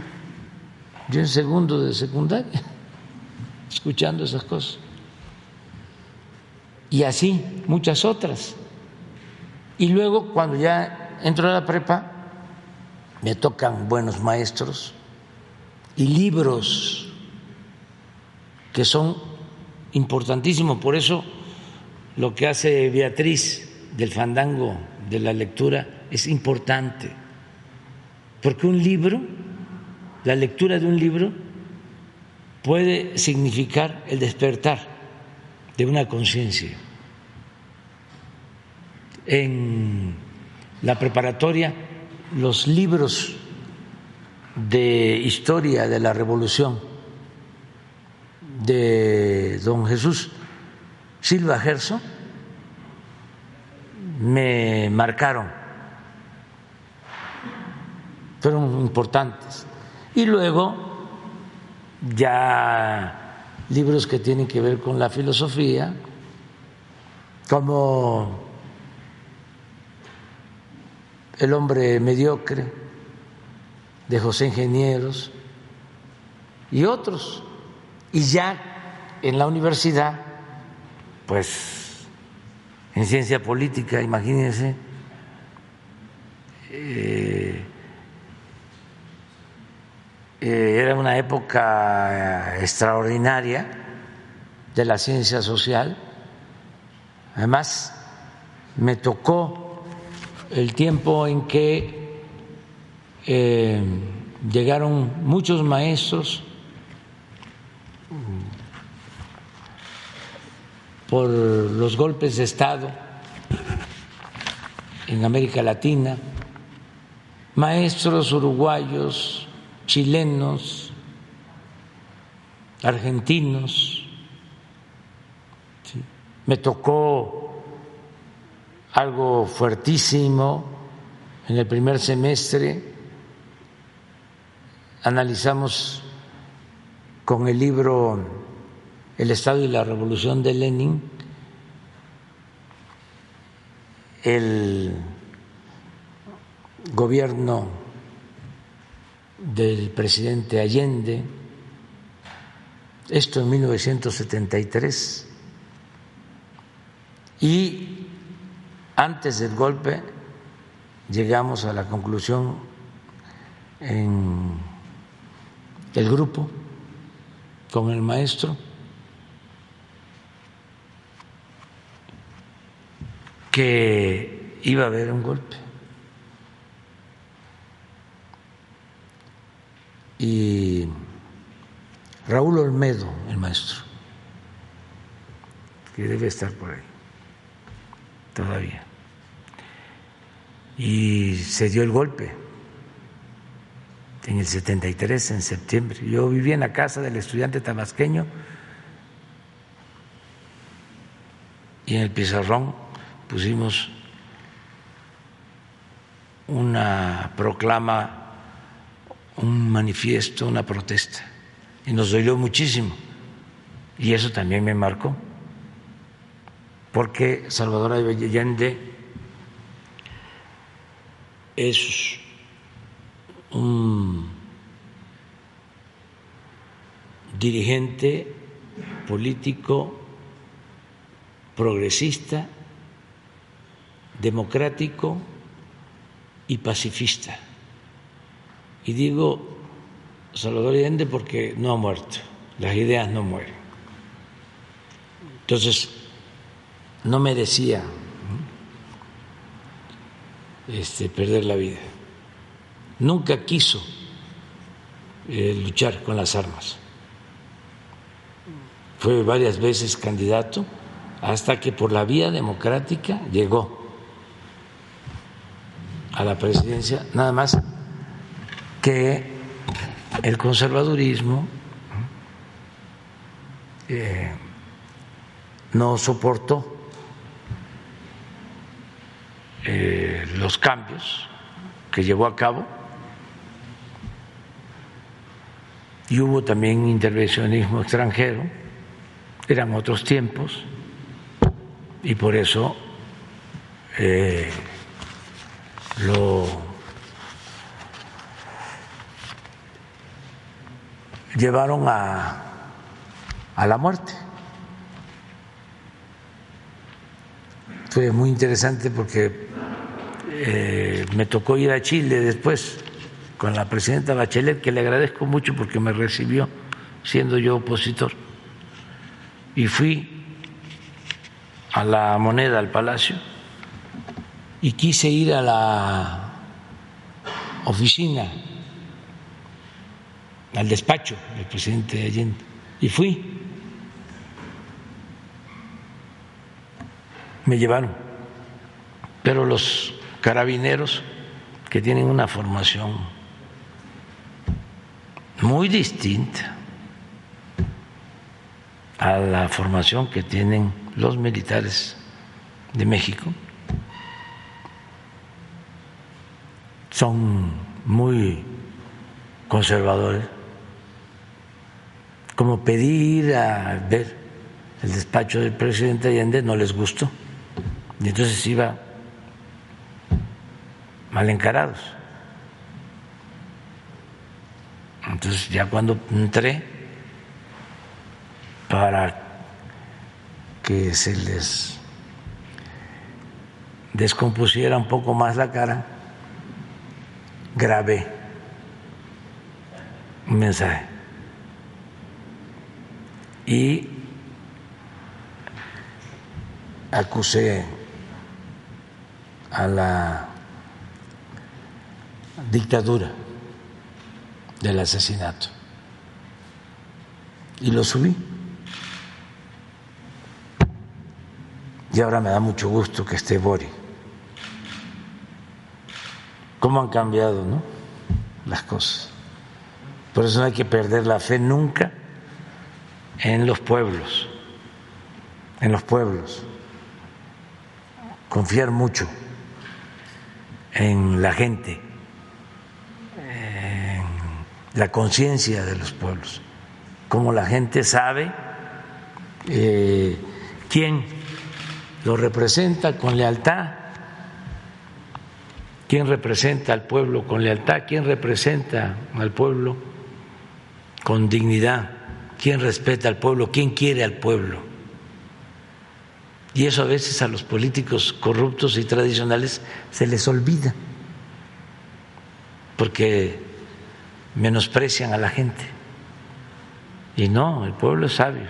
yo en segundo de secundaria, escuchando esas cosas. Y así, muchas otras. Y luego, cuando ya entro a la prepa, me tocan buenos maestros y libros que son importantísimos. Por eso lo que hace Beatriz del fandango de la lectura es importante porque un libro, la lectura de un libro, puede significar el despertar de una conciencia. En la preparatoria, los libros de historia de la revolución de don Jesús Silva Gerso me marcaron, fueron importantes. Y luego ya libros que tienen que ver con la filosofía, como El hombre mediocre de José Ingenieros y otros. Y ya en la universidad, pues en ciencia política, imagínense, eh, era una época extraordinaria de la ciencia social. Además, me tocó el tiempo en que eh, llegaron muchos maestros por los golpes de Estado en América Latina, maestros uruguayos, chilenos, argentinos. Me tocó algo fuertísimo en el primer semestre. Analizamos con el libro El Estado y la Revolución de Lenin el gobierno del presidente Allende, esto en 1973, y antes del golpe llegamos a la conclusión en el grupo con el maestro que iba a haber un golpe. Y Raúl Olmedo, el maestro, que debe estar por ahí todavía. Y se dio el golpe en el 73, en septiembre. Yo vivía en la casa del estudiante tabasqueño y en el pizarrón pusimos una proclama un manifiesto, una protesta. Y nos dolió muchísimo. Y eso también me marcó. Porque Salvador Allende es un dirigente político progresista, democrático y pacifista y digo Salvador Allende porque no ha muerto, las ideas no mueren. Entonces, no merecía este, perder la vida. Nunca quiso eh, luchar con las armas. Fue varias veces candidato hasta que por la vía democrática llegó a la presidencia, nada más el conservadurismo eh, no soportó eh, los cambios que llevó a cabo. Y hubo también intervencionismo extranjero, eran otros tiempos. Y por eso eh, lo llevaron a, a la muerte. Fue muy interesante porque eh, me tocó ir a Chile después con la presidenta Bachelet, que le agradezco mucho porque me recibió siendo yo opositor. Y fui a la moneda, al palacio, y quise ir a la oficina al despacho del presidente Allende y fui. Me llevaron, pero los carabineros que tienen una formación muy distinta a la formación que tienen los militares de México. Son muy conservadores. Como pedir a ver el despacho del presidente Allende no les gustó. Y entonces iba mal encarados. Entonces ya cuando entré para que se les descompusiera un poco más la cara, grabé un mensaje y acusé a la dictadura del asesinato y lo subí. Y ahora me da mucho gusto que esté Bori. ¿Cómo han cambiado ¿no? las cosas? Por eso no hay que perder la fe nunca en los pueblos, en los pueblos. Confiar mucho en la gente, en la conciencia de los pueblos, cómo la gente sabe eh, quién lo representa con lealtad, quién representa al pueblo con lealtad, quién representa al pueblo con dignidad, quién respeta al pueblo, quién quiere al pueblo. Y eso a veces a los políticos corruptos y tradicionales se les olvida, porque menosprecian a la gente. Y no, el pueblo es sabio.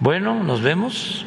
Bueno, nos vemos.